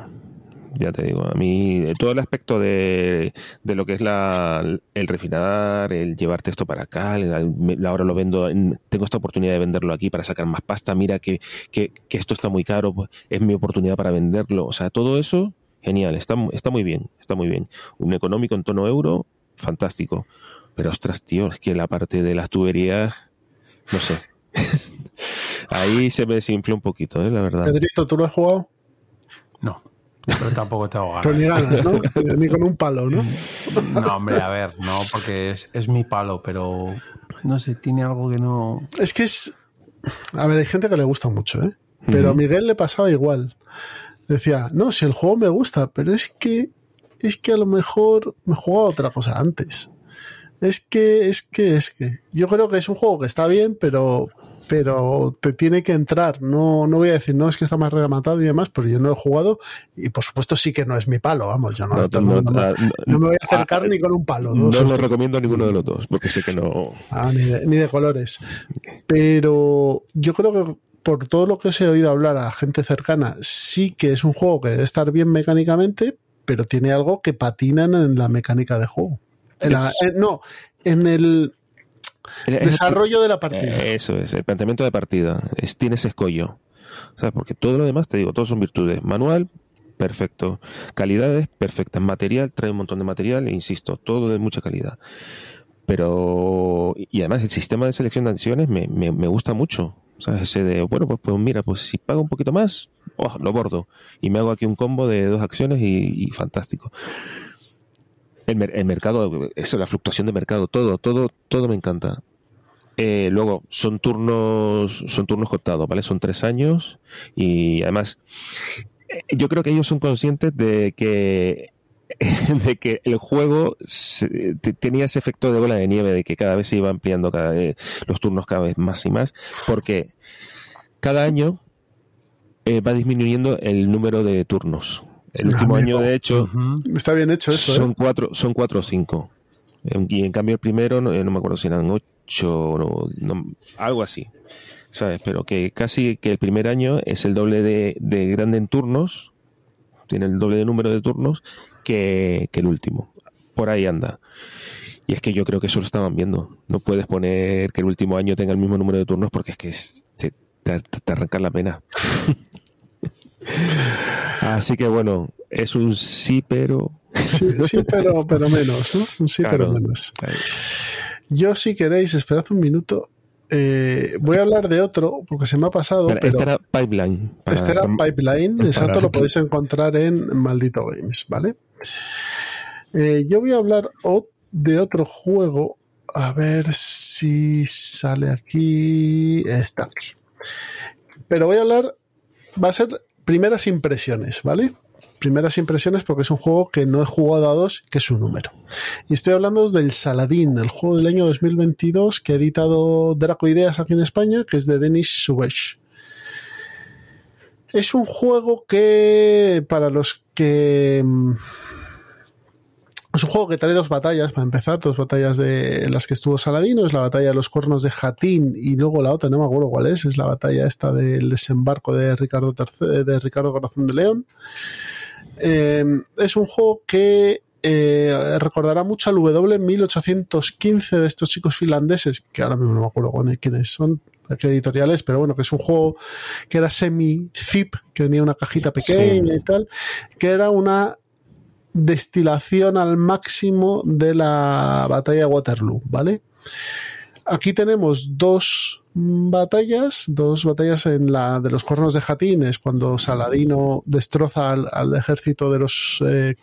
Ya te digo, a mí todo el aspecto de, de lo que es la, el refinar, el llevarte esto para acá, ahora lo vendo, tengo esta oportunidad de venderlo aquí para sacar más pasta, mira que, que, que esto está muy caro, pues es mi oportunidad para venderlo. O sea, todo eso, genial, está, está muy bien, está muy bien. Un económico en tono euro, fantástico. Pero ostras, tío, es que la parte de las tuberías, no sé. [laughs] Ahí se me desinfló un poquito, ¿eh? la verdad. Pedrito, ¿tú lo has jugado? No. Pero tampoco te ganas. Pues ni ganas, ¿no? [laughs] ni con un palo, ¿no? no, hombre, a ver, no, porque es, es mi palo, pero no sé, tiene algo que no. Es que es. A ver, hay gente que le gusta mucho, ¿eh? Pero a Miguel le pasaba igual. Decía, no, si el juego me gusta, pero es que. Es que a lo mejor me jugaba otra cosa antes. Es que, es que, es que. Yo creo que es un juego que está bien, pero, pero te tiene que entrar. No, no voy a decir, no, es que está más rematado y demás, pero yo no lo he jugado y por supuesto sí que no es mi palo, vamos, yo no, me voy a acercar ni con un palo. No, lo recomiendo a ninguno de los dos, porque sé que no... Ah, ni, de, ni de colores. Pero yo creo que por todo lo que os he oído hablar a gente cercana, sí que es un juego que debe estar bien mecánicamente, pero tiene algo que patinan en la mecánica de juego. Eh, no, en el desarrollo de la partida. Eh, eso es, el planteamiento de partida. Es, tiene ese escollo. ¿Sabes? Porque todo lo demás, te digo, todos son virtudes. Manual, perfecto. Calidades, perfectas. Material, trae un montón de material, e insisto, todo de mucha calidad. Pero, y además el sistema de selección de acciones me, me, gusta mucho. ¿Sabes? Ese de, bueno, pues, pues mira, pues si pago un poquito más, oh, lo bordo. Y me hago aquí un combo de dos acciones y fantástico. El, mercado, eso, la fluctuación de mercado, todo, todo, todo me encanta. Eh, luego, son turnos, son turnos contados, ¿vale? Son tres años y además, eh, yo creo que ellos son conscientes de que [laughs] de que el juego tenía ese efecto de bola de nieve, de que cada vez se iba ampliando cada los turnos cada vez más y más, porque cada año eh, va disminuyendo el número de turnos. El último año, de hecho, está bien hecho eso. Son ¿eh? cuatro, son cuatro o cinco. Y en cambio el primero, no, eh, me acuerdo si eran ocho o algo así. ¿Sabes? Pero que casi que el primer año es el doble de, de grande en turnos, tiene el doble de número de turnos que, el último. Por ahí anda. Y es que yo creo que eso lo estaban viendo. No puedes poner que el último año tenga el mismo número de turnos porque es que te, te, te arranca la pena. [laughs] Así que bueno, es un sí, pero. Sí, pero, pero menos, ¿no? Un sí, pero menos. Yo, si queréis, esperad un minuto. Eh, voy a hablar de otro, porque se me ha pasado. Pero pero este era Pipeline. para- este era Pipeline, para- exacto, lo podéis encontrar en Maldito Games, ¿vale? Eh, yo voy a hablar de otro juego, a ver si sale aquí. Está aquí. Pero voy a hablar, va a ser primeras impresiones, ¿vale? Primeras impresiones porque es un juego que no he jugado a dos, que es un número. Y estoy hablando del Saladin, el juego del año 2022 que ha editado Draco Ideas aquí en España, que es de Denis Subesh. Es un juego que, para los que... Es un juego que trae dos batallas, para empezar, dos batallas de las que estuvo Saladino, es la batalla de los cuernos de Jatín y luego la otra, no me acuerdo cuál es, es la batalla esta del desembarco de Ricardo, III de Ricardo Corazón de León. Eh, es un juego que eh, recordará mucho al W1815 de estos chicos finlandeses, que ahora mismo no me acuerdo con quiénes son, qué editoriales, pero bueno, que es un juego que era semi-zip, que venía en una cajita pequeña Sí. y tal, que era una destilación al máximo de la batalla de Waterloo, ¿vale? Aquí tenemos dos batallas, dos batallas en la de los cuernos de Jatines, cuando Saladino destroza al, ejército de los eh,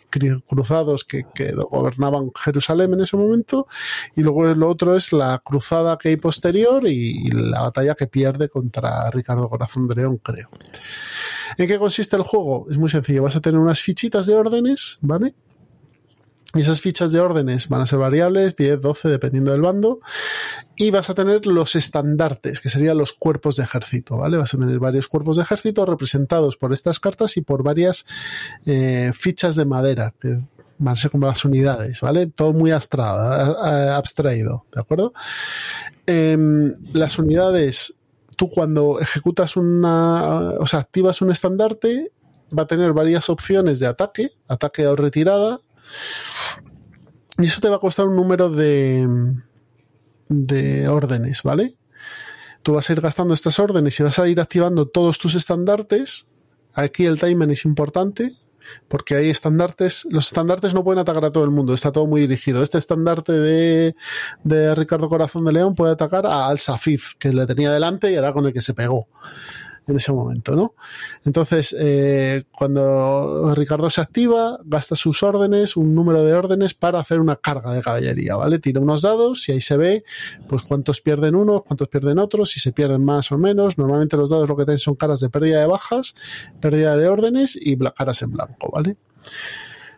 cruzados que, que gobernaban Jerusalén en ese momento, y luego lo otro es la cruzada que hay posterior y, y la batalla que pierde contra Ricardo Corazón de León, creo. ¿En qué consiste el juego? Es muy sencillo. Vas a tener unas fichitas de órdenes, ¿vale? Y esas fichas de órdenes van a ser variables, 10, 12, dependiendo del bando. Y vas a tener los estandartes, que serían los cuerpos de ejército, ¿vale? Vas a tener varios cuerpos de ejército representados por estas cartas y por varias eh, fichas de madera, que van a ser como las unidades, ¿vale? Todo muy abstraído, ¿de acuerdo? Em, las unidades, tú cuando ejecutas una, o sea, activas un estandarte, va a tener varias opciones de ataque, ataque o retirada, y eso te va a costar un número de, de órdenes, ¿vale? Tú vas a ir gastando estas órdenes y vas a ir activando todos tus estandartes. Aquí el timing es importante porque hay estandartes, los estandartes no pueden atacar a todo el mundo, está todo muy dirigido. Este estandarte de, de Ricardo Corazón de León puede atacar a Al Safif, que le tenía delante y era con el que se pegó en ese momento, ¿no? Entonces, eh, cuando Ricardo se activa, gasta sus órdenes, un número de órdenes para hacer una carga de caballería, ¿vale? Tira unos dados y ahí se ve, pues cuántos pierden unos, cuántos pierden otros, si se pierden más o menos. Normalmente los dados lo que tienen son caras de pérdida de bajas, pérdida de órdenes y caras en blanco, ¿vale?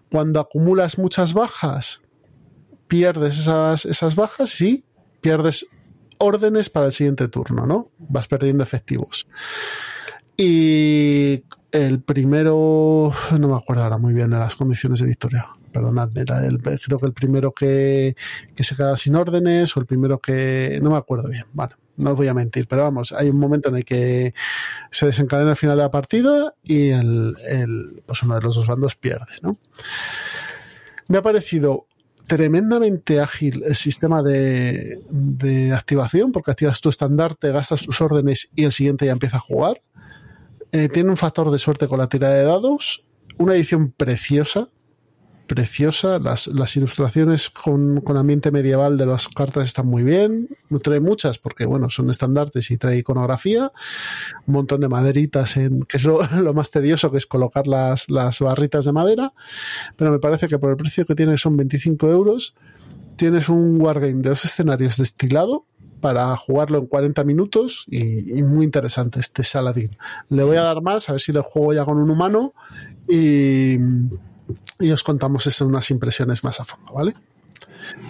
Cuando acumulas muchas bajas, pierdes esas, esas bajas y pierdes órdenes para el siguiente turno, ¿no? Vas perdiendo efectivos. Y el primero, no me acuerdo ahora muy bien de las condiciones de victoria. Perdonadme, era el- creo que el primero que, que se queda sin órdenes o el primero que. No me acuerdo bien. Bueno, no os voy a mentir, pero vamos, hay un momento en el que se desencadena el final de la partida y el, el- pues uno de los dos bandos pierde, ¿no? Me ha parecido tremendamente ágil el sistema de, de activación, porque activas tu estandarte, gastas tus órdenes y el siguiente ya empieza a jugar. Eh, tiene un factor de suerte con la tirada de dados, una edición preciosa, preciosa, las, las ilustraciones con, con ambiente medieval de las cartas están muy bien, trae muchas porque bueno, son estandartes y trae iconografía, un montón de maderitas, en, que es lo, [laughs] lo más tedioso que es colocar las, las barritas de madera, pero me parece que por el precio que tiene son 25 euros, tienes un wargame de dos escenarios destilado para jugarlo en 40 minutos y, muy interesante este Saladin. Le voy a dar más, a ver si le juego ya con un humano y, y os contamos eso, unas impresiones más a fondo, ¿vale?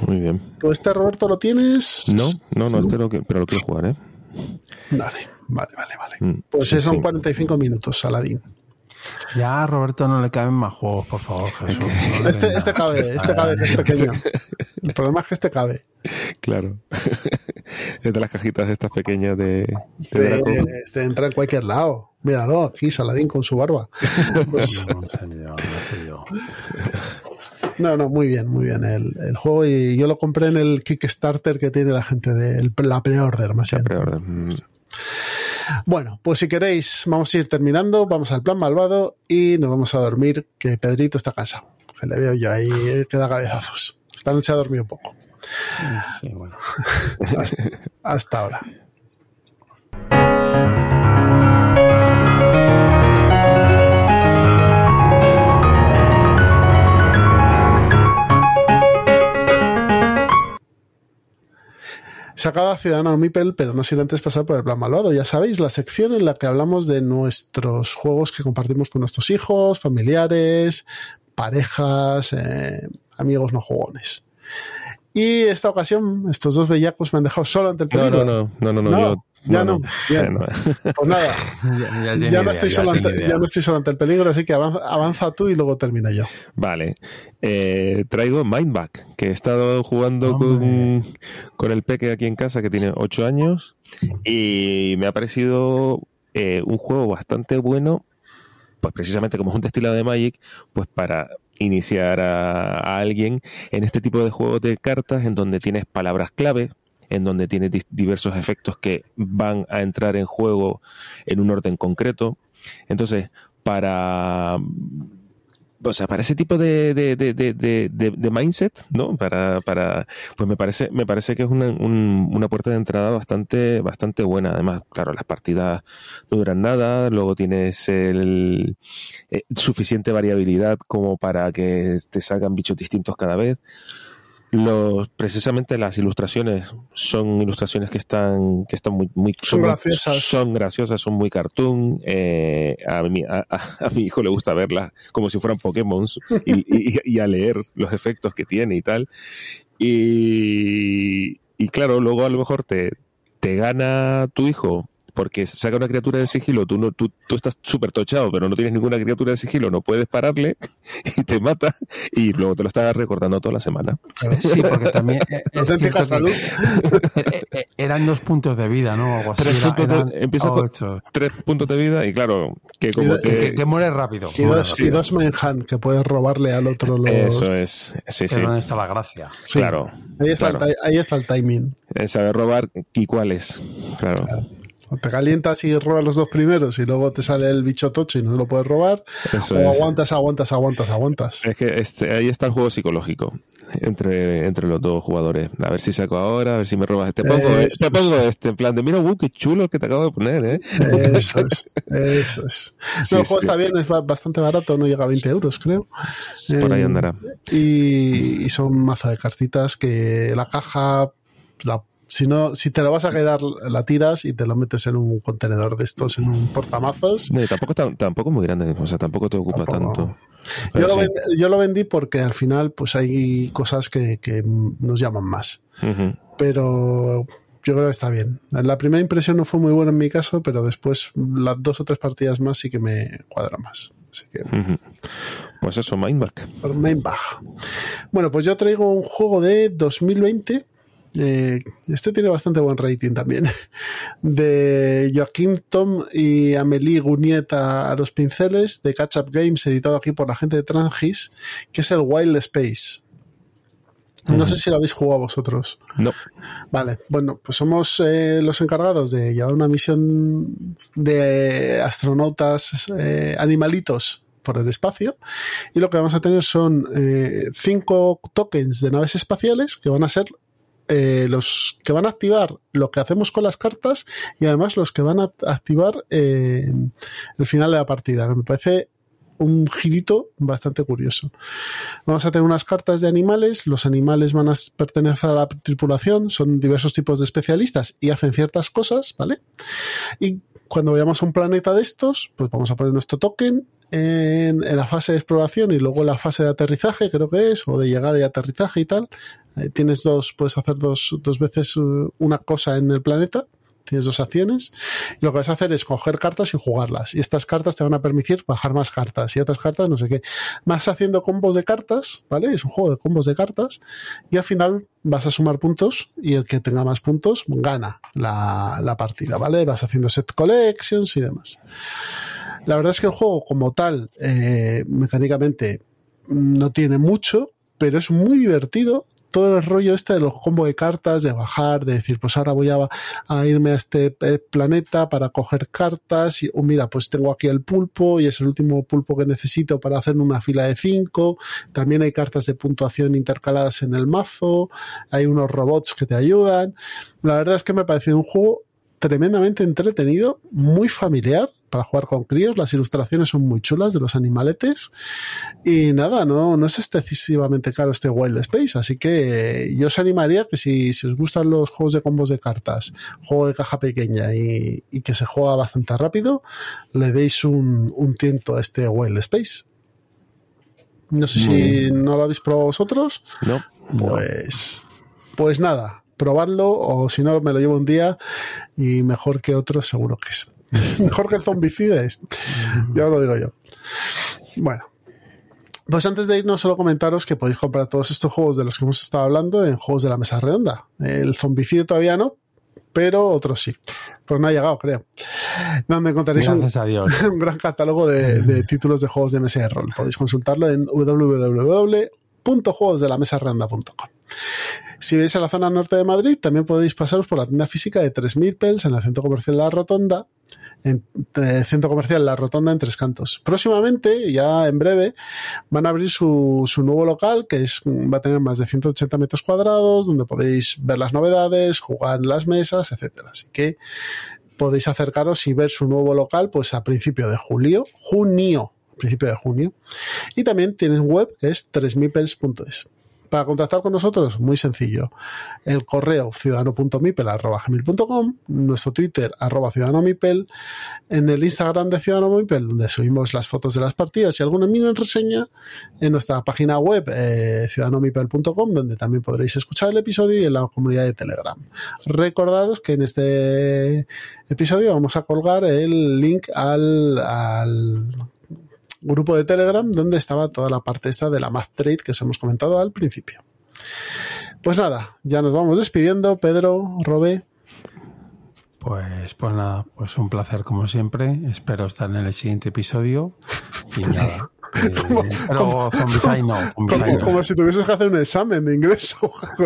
Muy bien. ¿Tú este, Roberto, lo tienes? No, no, no, Sí. este lo que, pero lo quiero jugar, ¿eh? Vale, vale, vale, vale. Mm, Pues sí, son sí. 45 minutos, Saladin. Ya a Roberto no le caben más juegos, por favor, Jesús. [laughs] Este, este cabe, este cabe, que es pequeño. [laughs] El problema es que este cabe. Claro. [laughs] es de las cajitas estas pequeñas de, de Este, este entra en cualquier lado. Míralo, aquí Saladín con su barba. Pues, [laughs] No, no, no, muy bien, muy bien el, el juego. Y yo lo compré en el Kickstarter que tiene la gente de la pre-order, más bien. Pre-order. Mm, Bueno, pues si queréis, vamos a ir terminando, vamos al plan malvado y nos vamos a dormir, que Pedrito está cansado. Que le veo yo ahí, que da cabezazos. Esta noche ha dormido poco. Sí, bueno. [laughs] hasta, hasta ahora. Se acaba Ciudadano Mipel, pero no sin antes pasar por el plan malvado. Ya sabéis, la sección en la que hablamos de nuestros juegos que compartimos con nuestros hijos, familiares, parejas, eh, amigos no jugones. Y esta ocasión, estos dos bellacos me han dejado solo ante el No, peligro. no, no, no, no, no, yo- ya no. No. Pues nada, [laughs] Ya, ya ya no, estoy ya solo ante, idea. ya no estoy solo ante el peligro, así que avanza, avanza tú y luego termino yo. Vale. Eh, traigo Mindback, que he estado jugando con, con el peque aquí en casa, que tiene 8 años, y me ha parecido eh, un juego bastante bueno, pues precisamente como es un destilado de Magic, pues para iniciar a, a alguien en este tipo de juegos de cartas en donde tienes palabras clave, en donde tienes dis- diversos efectos que van a entrar en juego en un orden concreto. Entonces, para o sea, para ese tipo de, de, de, de, de- mindset, ¿no? Para, para, pues me parece, me parece que es una, un- una puerta de entrada bastante, bastante buena. Además, claro, las partidas no duran nada, luego tienes el, eh, suficiente variabilidad como para que te salgan bichos distintos cada vez. Los, precisamente las ilustraciones son ilustraciones que están, que están muy, muy Son graciosas. son graciosas, son muy cartoon. eh, a, mi, a, a- a mi hijo le gusta verlas como si fueran Pokémon y, y- y a leer los efectos que tiene y tal. Y, y claro, luego a lo mejor te, te gana tu hijo porque saca una criatura de sigilo, tú, no, tú, tú estás súper tochado, pero no tienes ninguna criatura de sigilo, no puedes pararle [laughs] y te mata y luego te lo estás recordando toda la semana. Sí, porque también eh, es Auténtica cierto que- salud. eh, eh, eran dos puntos de vida, ¿no? Algo así. Tres era- puntos de- eran empiezas con tres puntos de vida y claro, que como Y- Que, te... que- que muere rápido. Y dos, y rápido. dos Manhunt, que puedes robarle al otro los... Eso es, sí, Pero sí, ¿Dónde está la gracia? Sí. claro. Ahí está, claro. el, ahí está el timing. Eh, Saber robar y cuáles, claro. O te calientas y robas los dos primeros y luego te sale el bicho tocho y no lo puedes robar. Eso o es. aguantas, aguantas, aguantas, aguantas. Es que este, ahí está el juego psicológico entre, entre los dos jugadores. A ver si saco ahora, a ver si me robas. Te pongo, Eso te pongo este, en plan de, mira, uh, qué chulo que te acabo de poner, ¿eh? Eso es. [laughs] Eso es. Sí, no, el juego sí. está bien, es ba- bastante barato, no llega a 20 euros, creo. Por ahí Eh, andará. Y, y son mazo de cartitas que la caja, la- si no, si te lo vas a quedar, la tiras y te lo metes en un contenedor de estos, en un portamazos. No, tampoco, tampoco es muy grande, o sea, tampoco te ocupa Tampoco. tanto. Yo lo, sí. vendí, yo lo vendí porque al final pues hay cosas que, que nos llaman más. Pero yo creo que está bien. La primera impresión no fue muy buena en mi caso, pero después las dos o tres partidas más sí que me cuadra más. Así que. Pues eso, Mindback. por main baja. Bueno, pues yo traigo un juego de 2020. Eh, este tiene bastante buen rating también. [laughs] De Joaquim Tom y Amélie Guniet a, los pinceles de Catch Up Games, editado aquí por la gente de Trangis, que es el Wild Space. No sé si lo habéis jugado vosotros. No. Vale, bueno, pues somos eh, los encargados de llevar una misión de astronautas eh, animalitos por el espacio y lo que vamos a tener son eh, cinco tokens de naves espaciales que van a ser eh, los que van a activar lo que hacemos con las cartas y además los que van a activar eh, el final de la partida, me parece un girito bastante curioso. Vamos a tener unas cartas de animales, los animales van a pertenecer a la tripulación, son diversos tipos de especialistas y hacen ciertas cosas, ¿vale? Y cuando vayamos a un planeta de estos, pues vamos a poner nuestro token en, en la fase de exploración y luego en la fase de aterrizaje, creo que es, o de llegada y aterrizaje y tal. Eh, tienes dos, puedes hacer dos, dos veces uh, una cosa en el planeta. Tienes dos acciones y lo que vas a hacer es coger cartas y jugarlas. Y estas cartas te van a permitir bajar más cartas y otras cartas, no sé qué. Vas haciendo combos de cartas, ¿vale? Es un juego de combos de cartas y al final vas a sumar puntos y el que tenga más puntos gana la, la partida, ¿vale? Vas haciendo set collections y demás. La verdad es que el juego como tal, eh, mecánicamente, no tiene mucho, pero es muy divertido. Todo el rollo este de los combos de cartas, de bajar, de decir, pues ahora voy a, irme a este eh, planeta para coger cartas y oh, mira, pues tengo aquí el pulpo y es el último pulpo que necesito para hacer una fila de cinco. También hay cartas de puntuación intercaladas en el mazo, hay unos robots que te ayudan. La verdad es que me ha parecido un juego tremendamente entretenido, muy familiar para jugar con críos. Las ilustraciones son muy chulas de los animaletes. Y nada, no, no es excesivamente caro este Wild Space. Así que yo os animaría que si, si os gustan los juegos de combos de cartas, juego de caja pequeña y, y que se juega bastante rápido, le deis un, un tiento a este Wild Space. No sé si no lo habéis probado vosotros. No. Pues, pues nada, probadlo o si no me lo llevo un día y mejor que otros seguro que es. [laughs] mejor que el zombicide es. Ya os lo digo yo. Bueno. Pues antes de irnos, solo comentaros que podéis comprar todos estos juegos de los que hemos estado hablando en juegos de la mesa redonda. El zombicide todavía no, pero otros sí. Pues no ha llegado, creo. Donde encontraréis un, [laughs] un, gran catálogo de, de, títulos de juegos de mesa de rol. Podéis consultarlo en www.juegosdelamesaredonda.com. Si veis en la zona norte de Madrid, también podéis pasaros por la tienda física de 3.000 pels en el centro comercial de la Rotonda, en el centro comercial La Rotonda en Tres Cantos. Próximamente, ya en breve, van a abrir su, su, nuevo local que es, va a tener más de 180 metros cuadrados, donde podéis ver las novedades, jugar en las mesas, etcétera. Así que podéis acercaros y ver su nuevo local pues a principio de julio, junio, principio de junio. Y también tienen web que es 3000pels.es. Para contactar con nosotros, muy sencillo. El correo ciudadano.mipel.com, nuestro Twitter arroba ciudadanomipel, en el Instagram de Ciudadano Mipel, donde subimos las fotos de las partidas y alguna mini reseña, en nuestra página web eh, ciudadanomipel.com, donde también podréis escuchar el episodio y en la comunidad de Telegram. Recordaros que en este episodio vamos a colgar el link al, al grupo de Telegram donde estaba toda la parte esta de la Math Trade que os hemos comentado al principio. Pues nada, ya nos vamos despidiendo. Pedro, Robe. Pues, pues nada, pues un placer como siempre. Espero estar en el siguiente episodio. Y nada. [laughs] [laughs] Eh, pero como, no, como, no. como, si tuvieses que hacer un examen de ingreso. [laughs]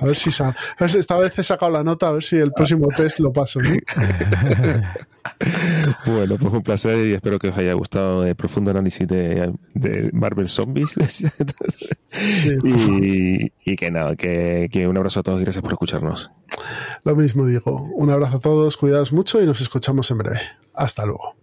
a ver si a ver si esta vez he sacado la nota, a ver si el próximo test lo paso. ¿no? [laughs] bueno, pues un placer y espero que os haya gustado el profundo análisis de, de Marvel Zombies. sí, y, y, que nada, que, que un abrazo a todos y gracias por escucharnos. Lo mismo digo, un abrazo a todos, cuidaos mucho y nos escuchamos en breve. Hasta luego.